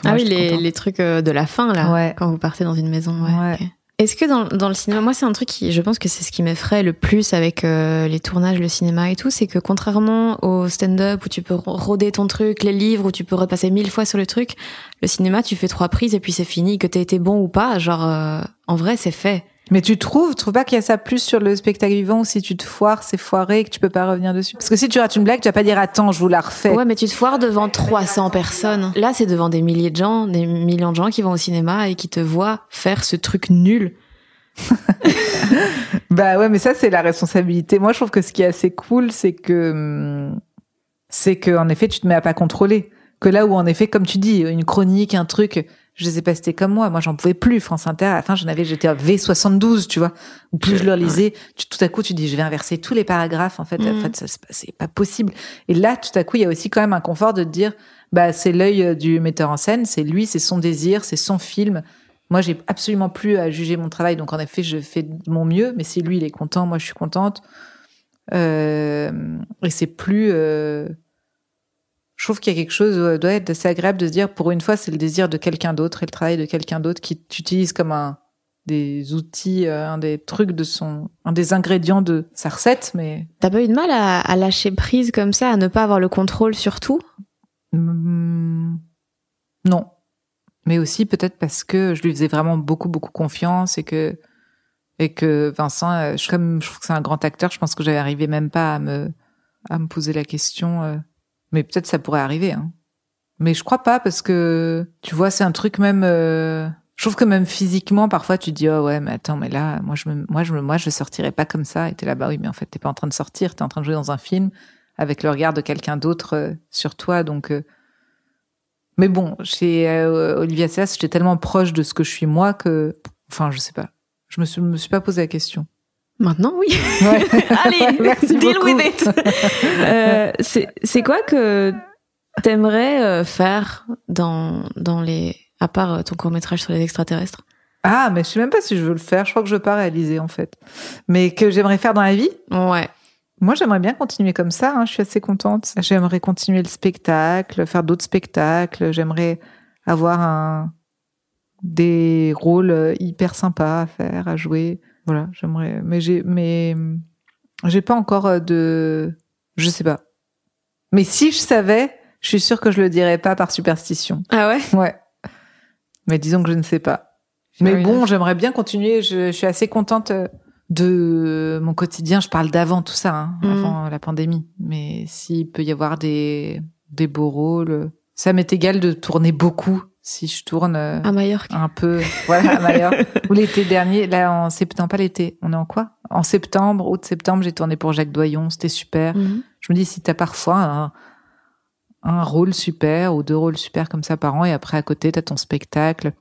ah oui, les, les, trucs euh, de la fin, là, ouais. quand vous partez dans une maison. Ouais. Est-ce que dans, dans, le cinéma, moi c'est un truc qui, je pense que c'est ce qui m'effraie le plus avec euh, les tournages, le cinéma et tout, c'est que contrairement au stand-up où tu peux rôder ton truc, les livres où tu peux repasser mille fois sur le truc, le cinéma tu fais trois prises et puis c'est fini, que t'aies été bon ou pas, genre euh, en vrai c'est fait. Mais tu trouves, tu trouves pas qu'il y a ça plus sur le spectacle vivant où si tu te foires, c'est foiré et que tu peux pas revenir dessus? Parce que si tu rates une blague, tu vas pas dire attends, je vous la refais. Ouais, mais tu te foires devant 300 personnes. Là, c'est devant des milliers de gens, des millions de gens qui vont au cinéma et qui te voient faire ce truc nul. bah ouais, mais ça c'est la responsabilité. Moi, je trouve que ce qui est assez cool, c'est que c'est que en effet, tu te mets à pas contrôler. Que là où en effet, comme tu dis, une chronique, un truc, je sais pas, c'était comme moi. Moi, j'en pouvais plus. France Inter, à la fin, j'en avais, j'étais à V72, tu vois. Ou plus je leur lisais, tout à coup, tu dis, je vais inverser tous les paragraphes. En fait, en mm. fait, c'est pas possible. Et là, tout à coup, il y a aussi quand même un confort de te dire, bah, c'est l'œil euh, du metteur en scène, c'est lui, c'est son désir, c'est son film. Moi, j'ai absolument plus à juger mon travail. Donc, en effet, je fais de mon mieux. Mais si lui, il est content, moi, je suis contente. Euh, et c'est plus, euh, je trouve qu'il y a quelque chose euh, doit être assez agréable de se dire pour une fois c'est le désir de quelqu'un d'autre et le travail de quelqu'un d'autre qui t'utilise comme un des outils, euh, un des trucs de son, un des ingrédients de sa recette, mais. T'as pas eu de mal à, lâcher prise comme ça, à ne pas avoir le contrôle sur tout? Mmh, Non, mais aussi peut-être parce que je lui faisais vraiment beaucoup beaucoup confiance et que et que Vincent, euh, je, comme je trouve que c'est un grand acteur, je pense que j'avais arrivé même pas à me à me poser la question. Mais peut-être ça pourrait arriver. Hein. Mais je crois pas parce que tu vois, c'est un truc même. Euh... Je trouve que même physiquement, parfois, tu dis oh ouais, mais attends, mais là, moi je me, moi je me, moi je sortirais pas comme ça. Et t'es là, bah oui, mais en fait, t'es pas en train de sortir, t'es en train de jouer dans un film avec le regard de quelqu'un d'autre euh, sur toi, donc. Euh... Mais bon, chez euh, Olivia Assayas, j'étais tellement proche de ce que je suis moi que, enfin, je sais pas. Je me suis, me suis pas posé la question. Maintenant, oui. Allez, Merci deal with it. euh, c'est quoi que t'aimerais euh, faire dans, dans les, à part euh, ton court métrage sur les extraterrestres? Ah, mais je sais même pas si je veux le faire. Je crois que je veux pas réaliser en fait. Mais que j'aimerais faire dans la vie? Ouais. Moi, j'aimerais bien continuer comme ça. Hein. Je suis assez contente. J'aimerais continuer le spectacle, faire d'autres spectacles. J'aimerais avoir un des rôles euh, hyper sympas à faire, à jouer. Voilà, j'aimerais, mais j'ai, mais j'ai pas encore euh, de, je sais pas. Mais si je savais, je suis sûre que je le dirais pas par superstition. Ah ouais? Ouais. Mais disons que je ne sais pas. Mais bon, j'aimerais bien continuer. Je, suis assez contente euh, de mon quotidien. Je parle d'avant tout ça, hein, mm. avant la pandémie. Mais s'il peut y avoir des des beaux rôles, ça m'est égal de tourner beaucoup si je tourne euh, à un peu voilà à Majorque. Ou l'été dernier là en septembre pas l'été. On est en quoi? En septembre août septembre j'ai tourné pour Jacques Doyon c'était super. Mhm. je me dis si t'as parfois un, un rôle super ou deux rôles super comme ça par an et après à côté t'as ton spectacle.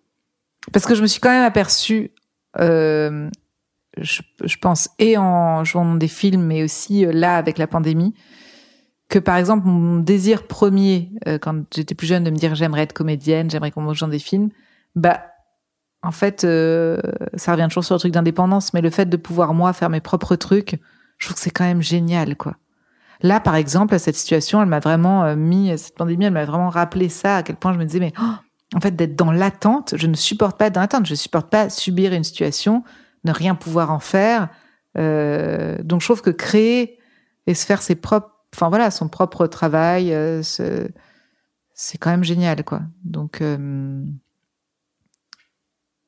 Parce que je me suis quand même aperçue, euh, je, je, pense, et en jouant des films, mais aussi euh, là avec la pandémie, que par exemple mon désir premier euh, quand j'étais plus jeune de me dire j'aimerais être comédienne, j'aimerais qu'on mange dans des films, bah en fait euh, ça revient toujours sur le truc d'indépendance, mais le fait de pouvoir moi faire mes propres trucs, je trouve que c'est quand même génial quoi. Là par exemple cette situation, elle m'a vraiment euh, mis cette pandémie, elle m'a vraiment rappelé ça à quel point je me disais mais oh, en fait d'être dans l'attente, je ne supporte pas d'attente, je supporte pas subir une situation, ne rien pouvoir en faire. Euh, donc je trouve que créer et se faire ses propres enfin voilà, son propre travail, euh, c'est quand même génial, quoi. Donc, euh,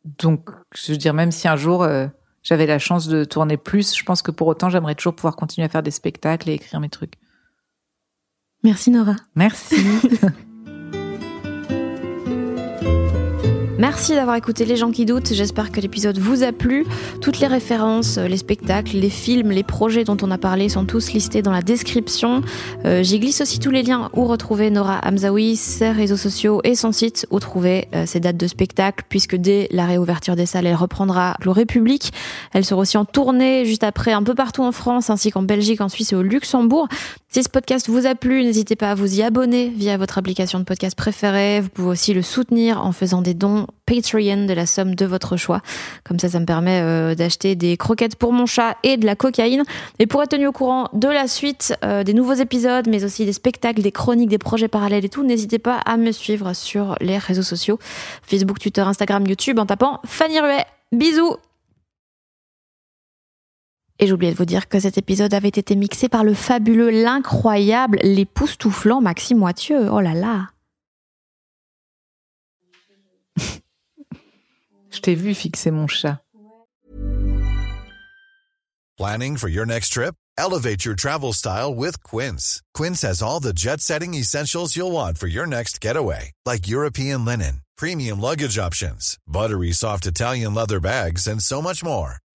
donc, je veux dire, même si un jour euh, j'avais la chance de tourner plus, je pense que pour autant, j'aimerais toujours pouvoir continuer à faire des spectacles et écrire mes trucs. Merci Nora. Merci. Merci d'avoir écouté Les gens qui doutent. J'espère que l'épisode vous a plu. Toutes les références, les spectacles, les films, les projets dont on a parlé sont tous listés dans la description. Euh, J'y glisse aussi tous les liens où retrouver Nora Hamzaoui, ses réseaux sociaux et son site où trouver euh, ses dates de spectacle, puisque dès la réouverture des salles, elle reprendra le République. Elle sera aussi en tournée juste après un peu partout en France, ainsi qu'en Belgique, en Suisse et au Luxembourg. Si ce podcast vous a plu, n'hésitez pas à vous y abonner via votre application de podcast préférée. Vous pouvez aussi le soutenir en faisant des dons Patreon de la somme de votre choix. Comme ça, ça me permet euh, d'acheter des croquettes pour mon chat et de la cocaïne. Et pour être tenu au courant de la suite euh, des nouveaux épisodes, mais aussi des spectacles, des chroniques, des projets parallèles et tout, n'hésitez pas à me suivre sur les réseaux sociaux Facebook, Twitter, Instagram, YouTube en tapant Fanny Ruet. Bisous et j'ai oublié de vous dire que cet épisode avait été mixé par le fabuleux, l'incroyable, l'époustouflant Maxime Moitieu. Oh là là Je t'ai vu fixer mon chat. Planning for your next trip? Elevate your travel style with Quince. Quince has all the jet-setting essentials you'll want for your next getaway, like European linen, premium luggage options, buttery soft Italian leather bags, and so much more.